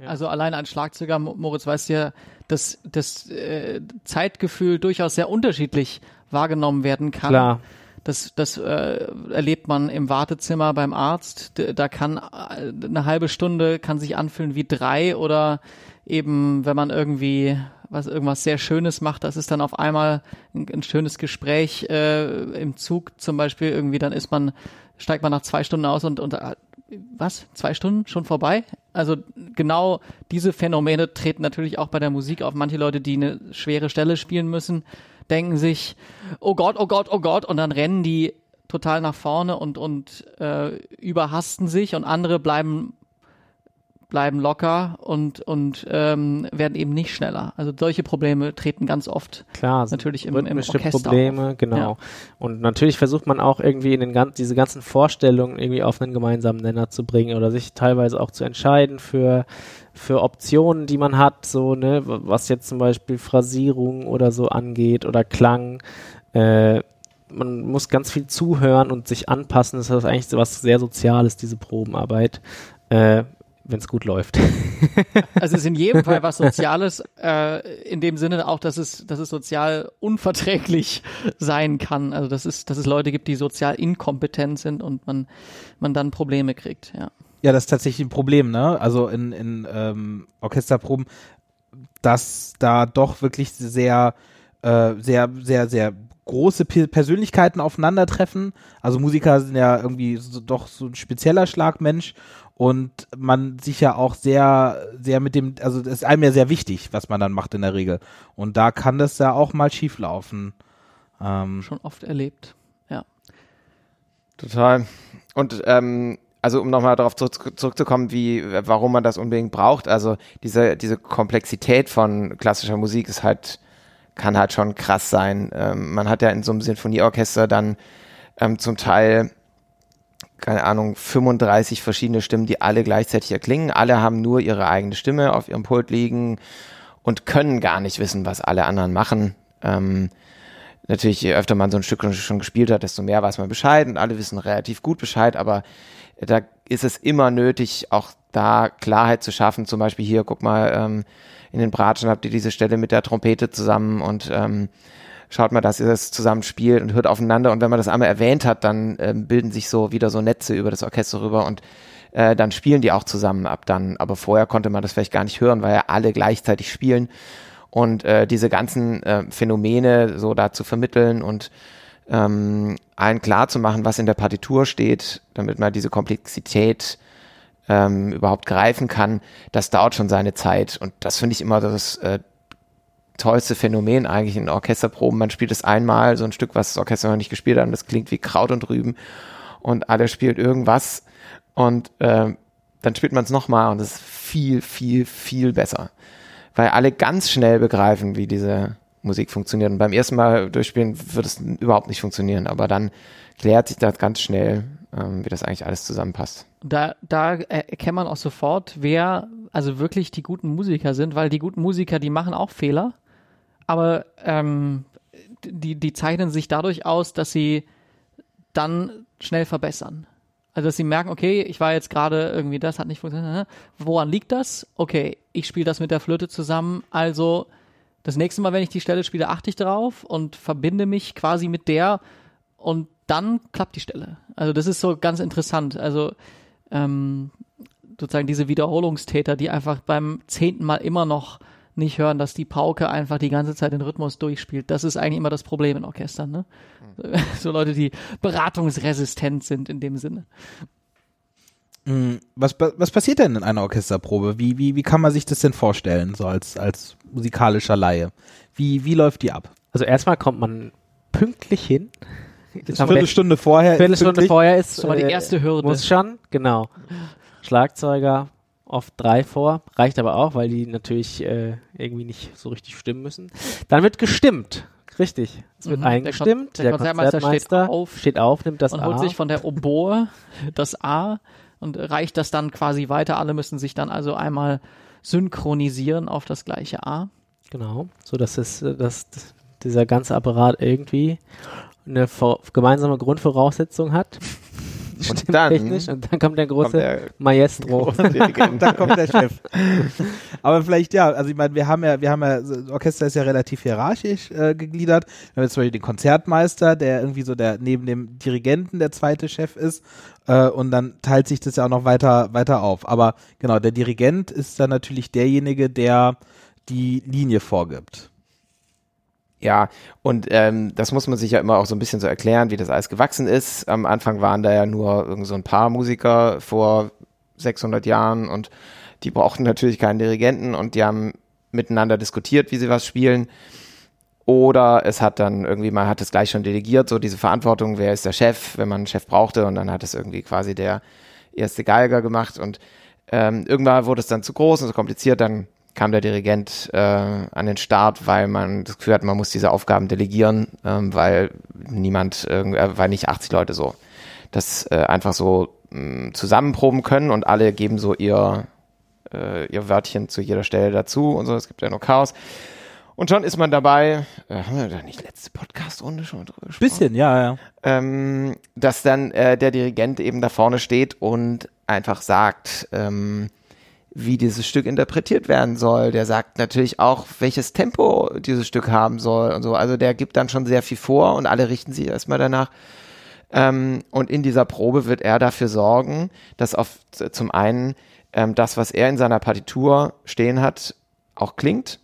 Also allein als Schlagzeuger, Mo- Moritz weiß ja, dass das äh, Zeitgefühl durchaus sehr unterschiedlich wahrgenommen werden kann. Klar. Das, das äh, erlebt man im Wartezimmer beim Arzt. Da kann äh, eine halbe Stunde kann sich anfühlen wie drei oder eben, wenn man irgendwie was irgendwas sehr Schönes macht, das ist dann auf einmal ein, ein schönes Gespräch äh, im Zug zum Beispiel irgendwie, dann ist man steigt man nach zwei Stunden aus und, und äh, was zwei Stunden schon vorbei? Also genau diese Phänomene treten natürlich auch bei der Musik auf. Manche Leute, die eine schwere Stelle spielen müssen, denken sich, oh Gott, oh Gott, oh Gott, und dann rennen die total nach vorne und, und äh, überhasten sich und andere bleiben bleiben locker und und ähm, werden eben nicht schneller. Also solche Probleme treten ganz oft. Klar, Natürlich im- im Orchester Probleme, genau. Ja. Und natürlich versucht man auch irgendwie in den gan diese ganzen Vorstellungen irgendwie auf einen gemeinsamen Nenner zu bringen oder sich teilweise auch zu entscheiden für für Optionen, die man hat, so ne, was jetzt zum Beispiel Phrasierung oder so angeht oder Klang. Äh, man muss ganz viel zuhören und sich anpassen. Das ist eigentlich so was sehr Soziales, diese Probenarbeit. Äh, wenn es gut läuft. Also es ist in jedem Fall was Soziales, äh, in dem Sinne auch, dass es, dass es sozial unverträglich sein kann. Also dass es, dass es Leute gibt, die sozial inkompetent sind und man, man dann Probleme kriegt, ja. Ja, das ist tatsächlich ein Problem, ne? Also in, in ähm, Orchesterproben, dass da doch wirklich sehr, äh, sehr, sehr, sehr große Pe Persönlichkeiten aufeinandertreffen. Also Musiker sind ja irgendwie so, doch so ein spezieller Schlagmensch und man sich ja auch sehr, sehr mit dem, also das ist einem ja sehr wichtig, was man dann macht in der Regel. Und da kann das ja auch mal schieflaufen. Ähm, Schon oft erlebt. Ja. Total. Und ähm, also um nochmal darauf zurück, zurückzukommen, wie, warum man das unbedingt braucht, also diese, diese Komplexität von klassischer Musik ist halt, kann halt schon krass sein. Ähm, man hat ja in so einem Sinfonieorchester dann ähm, zum Teil, keine Ahnung, 35 verschiedene Stimmen, die alle gleichzeitig erklingen. Alle haben nur ihre eigene Stimme auf ihrem Pult liegen und können gar nicht wissen, was alle anderen machen. Ähm, natürlich, je öfter man so ein Stück schon gespielt hat, desto mehr weiß man Bescheid und alle wissen relativ gut Bescheid, aber da ist es immer nötig, auch da Klarheit zu schaffen. Zum Beispiel hier, guck mal, ähm, in den Bratschen habt ihr diese Stelle mit der Trompete zusammen und ähm, schaut mal, dass ihr das zusammen spielt und hört aufeinander. Und wenn man das einmal erwähnt hat, dann ähm, bilden sich so wieder so Netze über das Orchester rüber und äh, dann spielen die auch zusammen ab dann. Aber vorher konnte man das vielleicht gar nicht hören, weil ja alle gleichzeitig spielen. Und äh, diese ganzen äh, Phänomene so da zu vermitteln und ähm, allen klar zu machen, was in der Partitur steht, damit man diese Komplexität ähm, überhaupt greifen kann, das dauert schon seine Zeit. Und das finde ich immer das äh, tollste Phänomen eigentlich in Orchesterproben. Man spielt es einmal, so ein Stück, was das Orchester noch nicht gespielt hat, und das klingt wie Kraut und Rüben. Und alle spielt irgendwas und äh, dann spielt man es nochmal und es ist viel, viel, viel besser. Weil alle ganz schnell begreifen, wie diese Musik funktioniert. Und beim ersten Mal durchspielen wird es überhaupt nicht funktionieren, aber dann klärt sich das ganz schnell, ähm, wie das eigentlich alles zusammenpasst. Da, da er- erkennt man auch sofort, wer also wirklich die guten Musiker sind, weil die guten Musiker, die machen auch Fehler, aber ähm, die, die zeichnen sich dadurch aus, dass sie dann schnell verbessern. Also dass sie merken, okay, ich war jetzt gerade irgendwie, das hat nicht funktioniert. Woran liegt das? Okay, ich spiele das mit der Flöte zusammen, also das nächste Mal, wenn ich die Stelle spiele, achte ich drauf und verbinde mich quasi mit der und dann klappt die Stelle. Also das ist so ganz interessant. Also ähm, sozusagen diese Wiederholungstäter, die einfach beim zehnten Mal immer noch nicht hören, dass die Pauke einfach die ganze Zeit den Rhythmus durchspielt. Das ist eigentlich immer das Problem in Orchestern, ne? So Leute, die beratungsresistent sind in dem Sinne. mh, was, was passiert denn in einer Orchesterprobe? Wie, wie, wie kann man sich das denn vorstellen, so als, als musikalischer Laie? Wie, wie läuft die ab? Also erstmal kommt man pünktlich hin. Das Eine Viertelstunde vorher. ist Viertelstunde vorher ist Das war die äh, erste Hürde. Muss schon, genau. Schlagzeuger oft drei vor, reicht aber auch, weil die natürlich äh, irgendwie nicht so richtig stimmen müssen. Dann wird gestimmt, richtig. Es wird Mhm, der eingestimmt. Kon- der Konzertmeister steht auf steht auf, nimmt das und A. holt sich von der Oboe das A und reicht das dann quasi weiter. Alle müssen sich dann also einmal synchronisieren auf das gleiche A. Genau, so dass es, äh, dass dieser ganze Apparat irgendwie eine gemeinsame Grundvoraussetzung hat. abgestimmt dann technisch und dann kommt der große kommt der Maestro. große Dirigent. da kommt der Chef. Aber vielleicht ja, also ich meine, wir haben ja, wir haben ja, das Orchester ist ja relativ hierarchisch äh, gegliedert. Wir haben jetzt zum Beispiel den Konzertmeister, der irgendwie so der neben dem Dirigenten der zweite Chef ist. Äh, und dann teilt sich das ja auch noch weiter, weiter auf. Aber genau, der Dirigent ist dann natürlich derjenige, der die Linie vorgibt. Ja, und ähm, das muss man sich ja immer auch so ein bisschen so erklären, wie das alles gewachsen ist. Am Anfang waren da ja nur irgend so ein paar Musiker vor 600 Jahren und die brauchten natürlich keinen Dirigenten und die haben miteinander diskutiert, wie sie was spielen. Oder es hat dann irgendwie, man hat es gleich schon delegiert, so diese Verantwortung, wer ist der Chef, wenn man einen Chef brauchte und dann hat es irgendwie quasi der erste Geiger gemacht und ähm, irgendwann wurde es dann zu groß und so kompliziert, dann kam der Dirigent äh, an den Start, weil man das Gefühl hat, man muss diese Aufgaben delegieren, ähm, weil niemand, äh, weil nicht 80 Leute so das äh, einfach so mh, zusammenproben können und alle geben so ihr, äh, ihr Wörtchen zu jeder Stelle dazu und so. Es gibt ja nur Chaos. Und schon ist man dabei, äh, haben wir da nicht letzte Podcast-Runde schon drüber gesprochen? Bisschen, ja, ja. ähm, dass dann äh, der Dirigent eben da vorne steht und einfach sagt, ähm, wie dieses Stück interpretiert werden soll. Der sagt natürlich auch, welches Tempo dieses Stück haben soll und so. Also der gibt dann schon sehr viel vor und alle richten sich erstmal danach. Ähm, und in dieser Probe wird er dafür sorgen, dass auf zum einen ähm, das, was er in seiner Partitur stehen hat, auch klingt.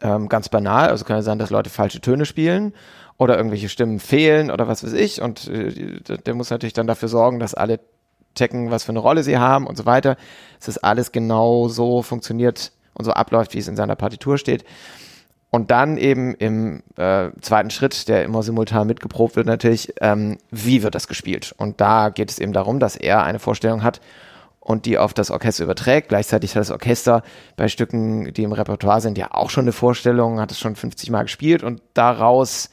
Ähm, ganz banal, also kann ja sein, dass Leute falsche Töne spielen oder irgendwelche Stimmen fehlen oder was weiß ich. Und äh, der muss natürlich dann dafür sorgen, dass alle checken, was für eine Rolle sie haben und so weiter. Es ist alles genau so funktioniert und so abläuft, wie es in seiner Partitur steht. Und dann eben im äh, zweiten Schritt, der immer simultan mitgeprobt wird natürlich, ähm, wie wird das gespielt? Und da geht es eben darum, dass er eine Vorstellung hat und die auf das Orchester überträgt. Gleichzeitig hat das Orchester bei Stücken, die im Repertoire sind, ja auch schon eine Vorstellung, hat es schon 50 Mal gespielt und daraus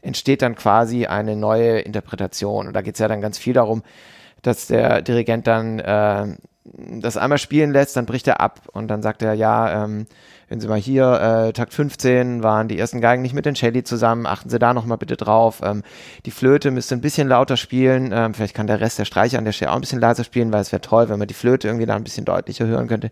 entsteht dann quasi eine neue Interpretation. Und da geht es ja dann ganz viel darum, dass der Dirigent dann äh, das einmal spielen lässt, dann bricht er ab und dann sagt er, ja, ähm, wenn Sie mal hier, äh, Takt 15 waren die ersten Geigen nicht mit den Celli zusammen, achten Sie da nochmal bitte drauf. Ähm, die Flöte müsste ein bisschen lauter spielen, ähm, vielleicht kann der Rest der Streicher an der Stelle auch ein bisschen leiser spielen, weil es wäre toll, wenn man die Flöte irgendwie da ein bisschen deutlicher hören könnte.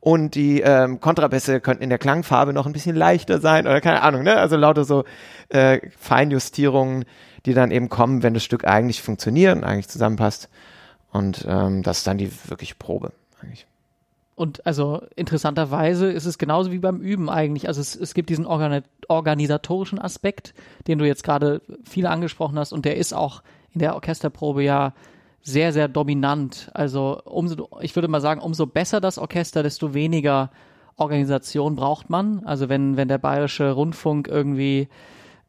Und die ähm, Kontrabässe könnten in der Klangfarbe noch ein bisschen leichter sein oder keine Ahnung, ne? Also lauter so äh, Feinjustierungen, die dann eben kommen, wenn das Stück eigentlich funktioniert und eigentlich zusammenpasst. Und ähm, das ist dann die wirkliche Probe eigentlich. Und also interessanterweise ist es genauso wie beim Üben eigentlich. Also es, es gibt diesen Organ organisatorischen Aspekt, den du jetzt gerade viel angesprochen hast und der ist auch in der Orchesterprobe ja sehr, sehr dominant. Also umso, ich würde mal sagen, umso besser das Orchester, desto weniger Organisation braucht man. Also wenn, wenn der bayerische Rundfunk irgendwie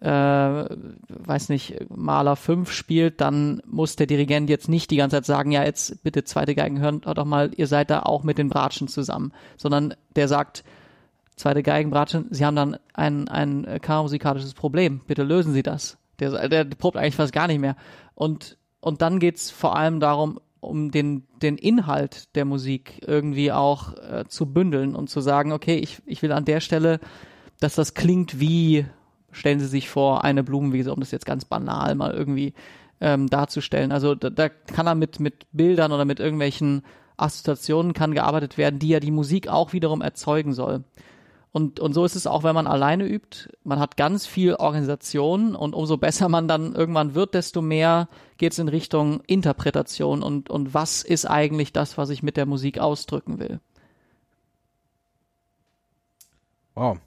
äh, weiß nicht, Maler 5 spielt, dann muss der Dirigent jetzt nicht die ganze Zeit sagen, ja, jetzt bitte zweite Geigen hören doch mal, ihr seid da auch mit den Bratschen zusammen, sondern der sagt, zweite Geigen, Bratschen, sie haben dann ein, ein musikalisches Problem, bitte lösen Sie das. Der, der probt eigentlich fast gar nicht mehr. Und, und dann geht's vor allem darum, um den, den Inhalt der Musik irgendwie auch äh, zu bündeln und zu sagen, okay, ich, ich will an der Stelle, dass das klingt wie stellen Sie sich vor, eine Blumenwiese, um das jetzt ganz banal mal irgendwie ähm, darzustellen. Also da, da kann er mit, mit Bildern oder mit irgendwelchen Assoziationen kann gearbeitet werden, die ja die Musik auch wiederum erzeugen soll. Und, und so ist es auch, wenn man alleine übt. Man hat ganz viel Organisation und umso besser man dann irgendwann wird, desto mehr geht es in Richtung Interpretation und, und was ist eigentlich das, was ich mit der Musik ausdrücken will. Wow.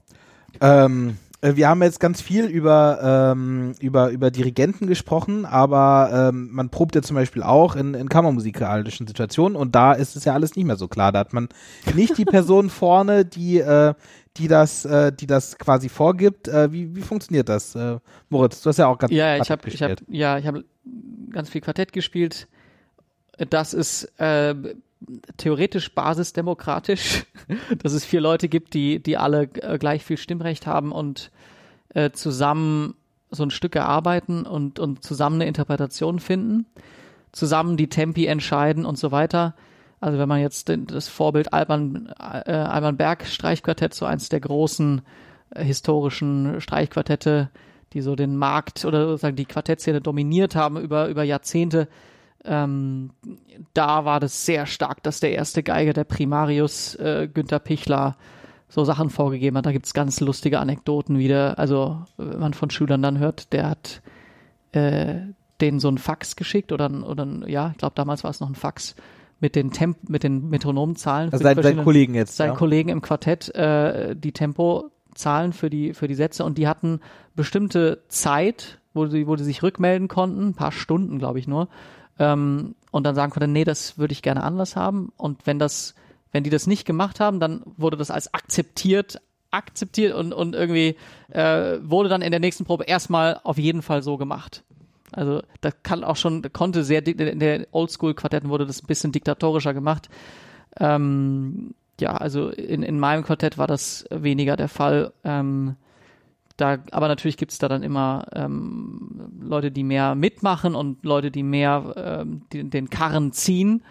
Ähm, äh, wir haben jetzt ganz viel über, ähm, über, über Dirigenten gesprochen, aber ähm, man probt ja zum Beispiel auch in, in kammermusikalischen Situationen und da ist es ja alles nicht mehr so klar. Da hat man nicht die Person vorne, die, äh, die das, äh, die das quasi vorgibt. Äh, wie, wie funktioniert das, äh, Moritz? Du hast ja auch ganz ja, ich habe, ich habe, ja, ich habe ganz viel Quartett gespielt. Das ist äh, theoretisch basisdemokratisch, dass es vier Leute gibt, die, die alle äh, gleich viel Stimmrecht haben und äh, zusammen so ein Stück erarbeiten und, und zusammen eine Interpretation finden, zusammen die Tempi entscheiden und so weiter. Also wenn man jetzt das Vorbild Alban, äh, Alban Berg Streichquartett, so eins der großen äh, historischen Streichquartette, die so den Markt oder sozusagen die Quartettszene dominiert haben über, über Jahrzehnte, ähm, da war das sehr stark, dass der erste Geiger, der Primarius äh, Günther Pichler, so Sachen vorgegeben hat. Da gibt's ganz lustige Anekdoten wieder. Also, wenn man von Schülern dann hört, der hat äh, denen so ein Fax geschickt oder, oder ja, ich glaube, damals war es noch ein Fax mit den Temp mit den Metronomzahlen. Also die sein, Kollegen jetzt. seinen ja. Kollegen im Quartett äh, die Tempozahlen für die für die Sätze und die hatten bestimmte Zeit, wo sie wo sie sich rückmelden konnten, ein paar Stunden glaube ich nur, ähm, und dann sagen konnten, nee, das würde ich gerne anders haben und wenn das wenn die das nicht gemacht haben, dann wurde das als akzeptiert akzeptiert und und irgendwie äh, wurde dann in der nächsten Probe erstmal auf jeden Fall so gemacht. Also das kann auch schon, konnte sehr, in der Oldschool-Quartetten wurde das ein bisschen diktatorischer gemacht. Ähm, ja, also in, in meinem Quartett war das weniger der Fall. Ähm, da, aber natürlich gibt's da dann immer ähm, Leute, die mehr mitmachen und Leute, die mehr ähm, die, den Karren ziehen.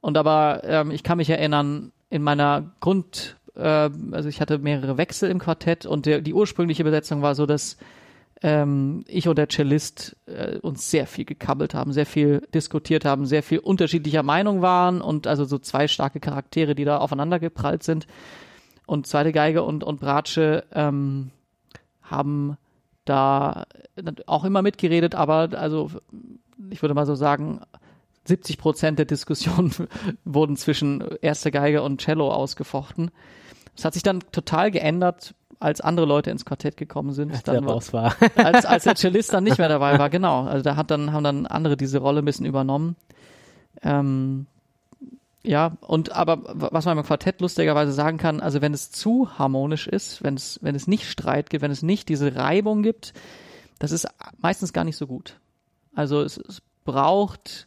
Und aber ähm, ich kann mich erinnern, in meiner Grund, äh, also ich hatte mehrere Wechsel im Quartett und der, die ursprüngliche Besetzung war so, dass ähm, ich und der Cellist äh, uns sehr viel gekabbelt haben, sehr viel diskutiert haben, sehr viel unterschiedlicher Meinung waren und also so zwei starke Charaktere, die da aufeinander geprallt sind. Und zweite Geige und, und Bratsche ähm, haben da auch immer mitgeredet, aber also ich würde mal so sagen, 70 Prozent der Diskussionen wurden zwischen erste Geige und Cello ausgefochten. Das hat sich dann total geändert, als andere Leute ins Quartett gekommen sind. der Dann war, raus war. als, als der Cellist dann nicht mehr dabei war, genau. Also da hat dann, haben dann andere diese Rolle ein bisschen übernommen. Ähm, ja, und aber was man beim Quartett lustigerweise sagen kann, also wenn es zu harmonisch ist, wenn es, wenn es nicht Streit gibt, wenn es nicht diese Reibung gibt, das ist meistens gar nicht so gut. Also es, es braucht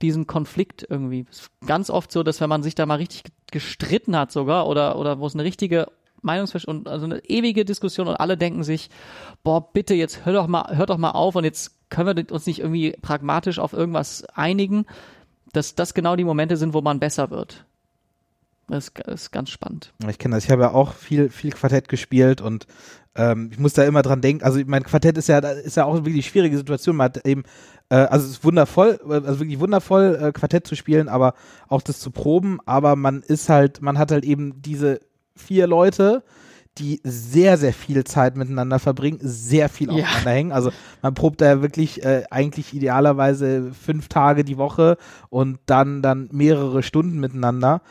diesen Konflikt irgendwie. Es ist ganz oft so, dass wenn man sich da mal richtig gestritten hat sogar oder, oder wo es eine richtige Meinungsverschwörung, also eine ewige Diskussion und alle denken sich, boah, bitte jetzt hör doch mal, hör doch mal auf und jetzt können wir uns nicht irgendwie pragmatisch auf irgendwas einigen, dass das genau die Momente sind, wo man besser wird. Das ist, ganz spannend. Ich kenne das. Ich habe ja auch viel, viel Quartett gespielt und ähm, ich muss da immer dran denken. Also mein Quartett ist ja, ist ja auch eine wirklich schwierige Situation. Man hat eben, äh, also es ist wundervoll, äh, also wirklich wundervoll, äh, Quartett zu spielen, aber auch das zu proben. Aber man ist halt, man hat halt eben diese vier Leute, die sehr, sehr viel Zeit miteinander verbringen, sehr viel Ja. aufeinander hängen. Also man probt da ja wirklich äh, eigentlich idealerweise fünf Tage die Woche und dann dann mehrere Stunden miteinander.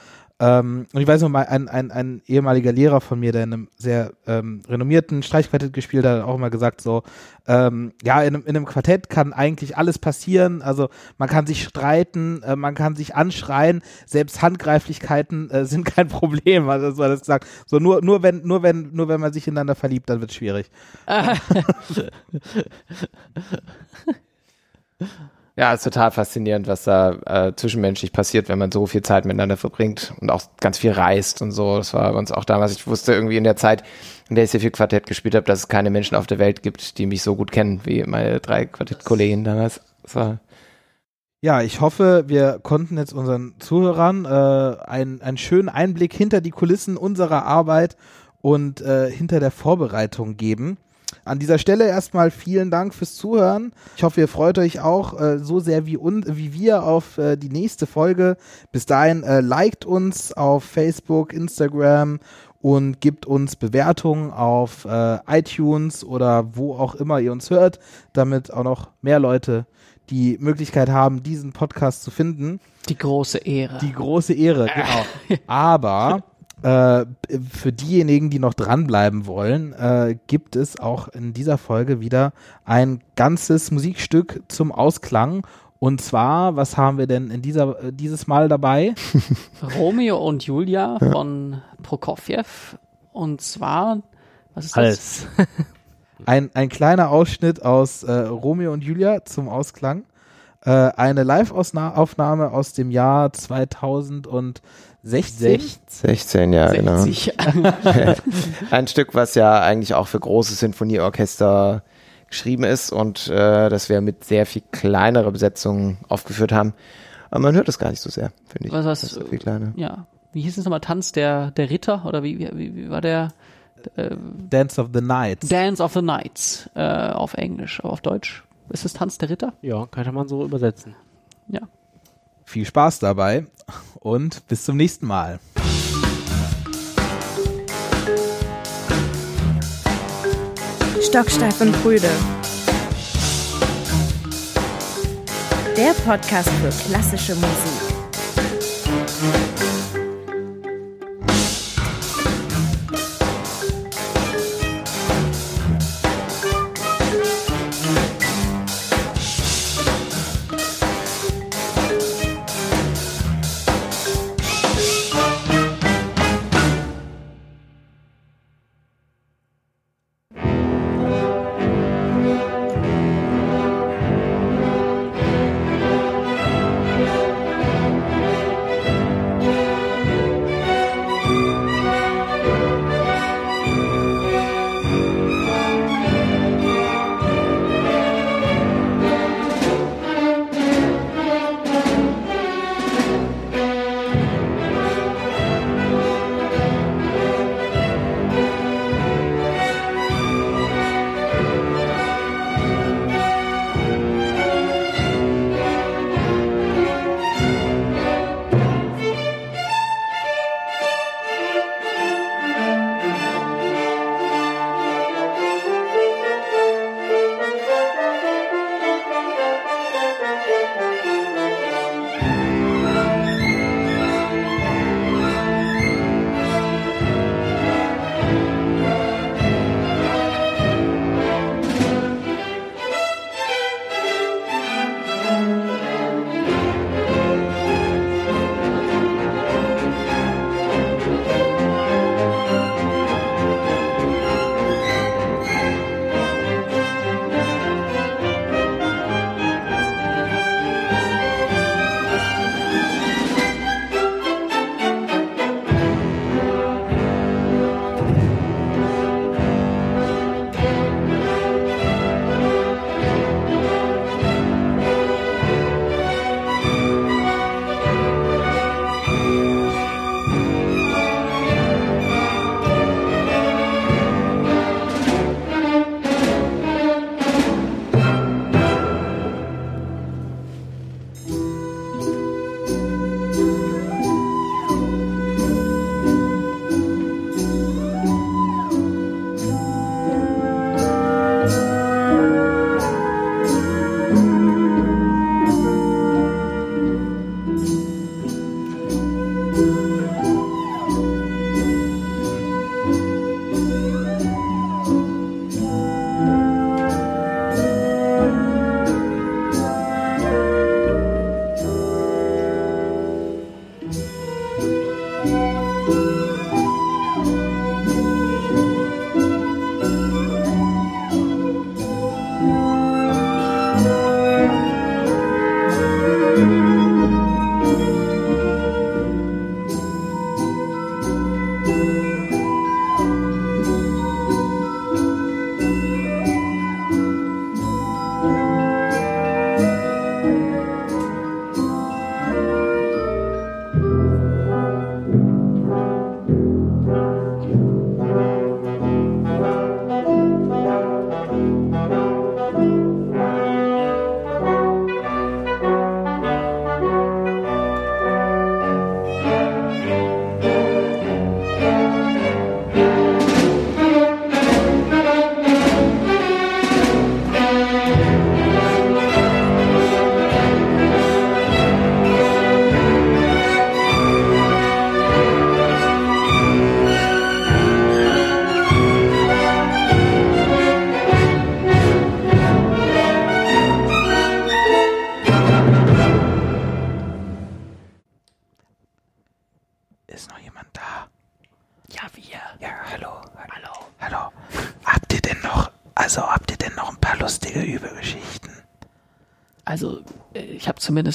Ähm, und ich weiß noch mal, ein, ein, ein ehemaliger Lehrer von mir, der in einem sehr ähm, renommierten Streichquartett gespielt hat, hat auch immer gesagt so, ähm, ja, in einem, in einem Quartett kann eigentlich alles passieren. Also man kann sich streiten, äh, man kann sich anschreien, selbst Handgreiflichkeiten äh, sind kein Problem. Also so hat er das gesagt. So nur, nur wenn, nur wenn, nur wenn man sich ineinander verliebt, dann wird es schwierig. Ja, ist total faszinierend, was da äh, zwischenmenschlich passiert, wenn man so viel Zeit miteinander verbringt und auch ganz viel reist und so. Das war bei uns auch damals. Ich wusste irgendwie in der Zeit, in der ich sehr viel Quartett gespielt habe, dass es keine Menschen auf der Welt gibt, die mich so gut kennen wie meine drei Quartettkollegen damals. Das war Ja, ich hoffe, wir konnten jetzt unseren Zuhörern äh, einen, einen schönen Einblick hinter die Kulissen unserer Arbeit und äh, hinter der Vorbereitung geben. An dieser Stelle erstmal vielen Dank fürs Zuhören. Ich hoffe, ihr freut euch auch äh, so sehr wie, un wie wir auf äh, die nächste Folge. Bis dahin äh, liked uns auf Facebook, Instagram und gibt uns Bewertungen auf äh, iTunes oder wo auch immer ihr uns hört, damit auch noch mehr Leute die Möglichkeit haben, diesen Podcast zu finden. Die große Ehre. Die große Ehre, genau. Aber äh, für diejenigen, die noch dranbleiben wollen, äh, gibt es auch in dieser Folge wieder ein ganzes Musikstück zum Ausklang. Und zwar, was haben wir denn in dieser, äh, dieses Mal dabei? Romeo und Julia von Prokofjew. Und zwar, was ist das? Alles. Ein, ein kleiner Ausschnitt aus äh, Romeo und Julia zum Ausklang. Äh, eine Live-Aufnahme aus dem Jahr 2016. 16, ja, genau. 60. Ein Stück, was ja eigentlich auch für große Sinfonieorchester geschrieben ist und äh, das wir mit sehr viel kleinerer Besetzung aufgeführt haben. Aber man hört es gar nicht so sehr, finde ich. Was- was- Das ist so viel kleiner. ja. Wie hieß es nochmal? Tanz der, der Ritter? Oder wie, wie, wie war der? Dance of the Night. Dance of the Knights äh, auf Englisch, aber auf Deutsch. Ist es Tanz der Ritter? Ja, könnte man so übersetzen. Ja. Viel Spaß dabei und bis zum nächsten Mal. Stocksteif und Brüde. Der Podcast für klassische Musik.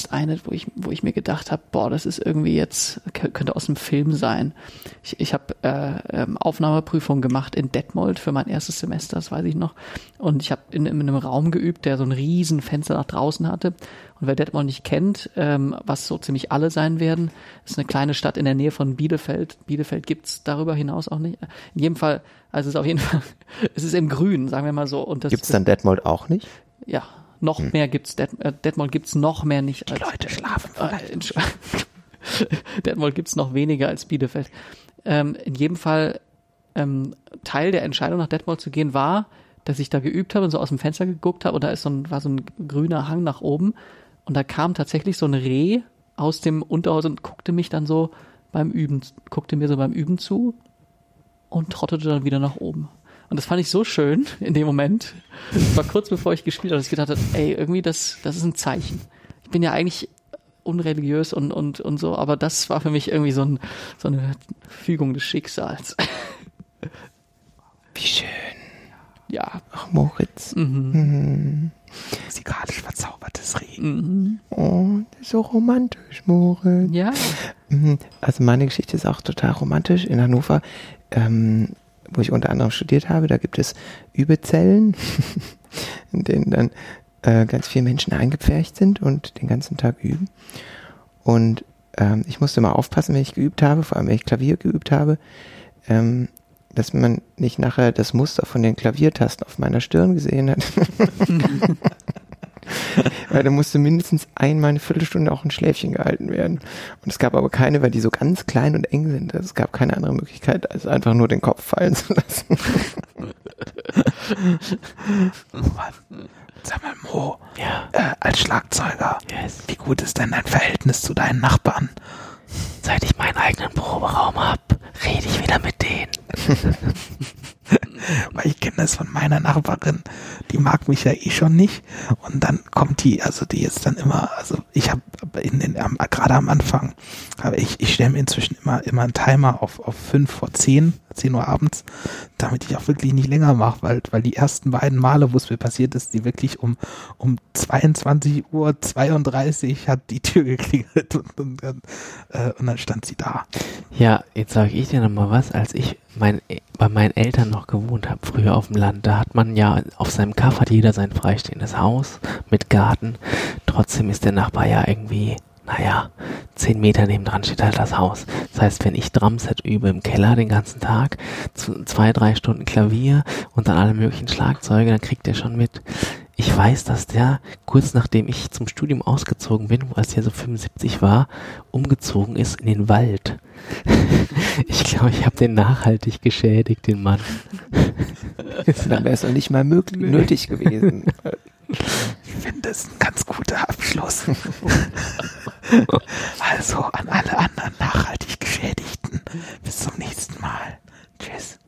Zumindest eine, wo ich, wo ich mir gedacht habe, boah, das ist irgendwie jetzt, könnte aus dem Film sein. Ich, ich habe äh, ähm, Aufnahmeprüfung gemacht in Detmold für mein erstes Semester, das weiß ich noch. Und ich habe in, in einem Raum geübt, der so ein riesen Fenster nach draußen hatte. Und wer Detmold nicht kennt, ähm, was so ziemlich alle sein werden, ist eine kleine Stadt in der Nähe von Bielefeld. Bielefeld gibt's darüber hinaus auch nicht. In jedem Fall, also es ist auf jeden Fall, es ist im Grün, sagen wir mal so. Und das, Gibt's dann Detmold auch nicht? ja, Noch mehr gibt's Det äh, Detmold gibt's noch mehr nicht als Leute schlafen äh, Entsch- Detmold gibt's noch weniger als Bielefeld. Ähm, in jedem Fall ähm, Teil der Entscheidung nach Detmold zu gehen war, dass ich da geübt habe und so aus dem Fenster geguckt habe und da ist so ein, war so ein grüner Hang nach oben und da kam tatsächlich so ein Reh aus dem Unterhaus und guckte mich dann so beim Üben, guckte mir so beim Üben zu und trottete dann wieder nach oben. Und das fand ich so schön in dem Moment. Das war kurz bevor ich gespielt habe, dass ich gedacht habe, ey, irgendwie das, das ist ein Zeichen. Ich bin ja eigentlich unreligiös und, und, und so, aber das war für mich irgendwie so, ein, so eine Fügung des Schicksals. Wie schön. Ja. Ach, Moritz. Musikalisch verzaubertes Reh. Mhm. Oh, so romantisch, Moritz. Ja. Mhm. Also meine Geschichte ist auch total romantisch. In Hannover, ähm, wo ich unter anderem studiert habe, da gibt es Übezellen, in denen dann äh, ganz viele Menschen eingepfercht sind und den ganzen Tag üben. Und ähm, ich musste mal aufpassen, wenn ich geübt habe, vor allem wenn ich Klavier geübt habe, ähm, dass man nicht nachher das Muster von den Klaviertasten auf meiner Stirn gesehen hat. weil da musste mindestens einmal eine Viertelstunde auch ein Schläfchen gehalten werden. Und es gab aber keine, weil die so ganz klein und eng sind. Es gab keine andere Möglichkeit, als einfach nur den Kopf fallen zu lassen. Sag mal, Mo, Ja, äh, als Schlagzeuger, yes. wie gut ist denn dein Verhältnis zu deinen Nachbarn? Seit ich meinen eigenen Proberaum hab, rede ich wieder mit denen. Weil ich kenne das von meiner Nachbarin, die mag mich ja eh schon nicht. Und dann kommt die, also die jetzt dann immer, also ich habe in den, am- gerade am Anfang, aber ich, ich stelle mir inzwischen immer, immer einen Timer auf, auf fünf vor zehn, zehn Uhr abends, damit ich auch wirklich nicht länger mache, weil, weil die ersten beiden Male, wo es mir passiert ist, die wirklich um, um 22 Uhr 32 hat die Tür geklingelt und, und, dann, äh, und dann stand sie da. Ja, jetzt sage ich dir noch mal was. Als ich mein, bei meinen Eltern noch gewohnt habe, früher auf dem Land, da hat man ja auf seinem Kaff hat jeder sein freistehendes Haus mit Garten. Trotzdem ist der Nachbar ja irgendwie, naja, zehn Meter nebendran steht halt das Haus. Das heißt, wenn ich Drumset übe im Keller den ganzen Tag, zwei, drei Stunden Klavier und dann alle möglichen Schlagzeuge, dann kriegt der schon mit ich weiß, dass der kurz nachdem ich zum Studium ausgezogen bin, als er so 75 war, umgezogen ist in den Wald. ich glaube, ich habe den nachhaltig geschädigt, den Mann. Dann wäre es nicht mal möglich, nötig gewesen. Ich finde das ein ganz guter Abschluss. Also an alle anderen nachhaltig Geschädigten. Bis zum nächsten Mal. Tschüss.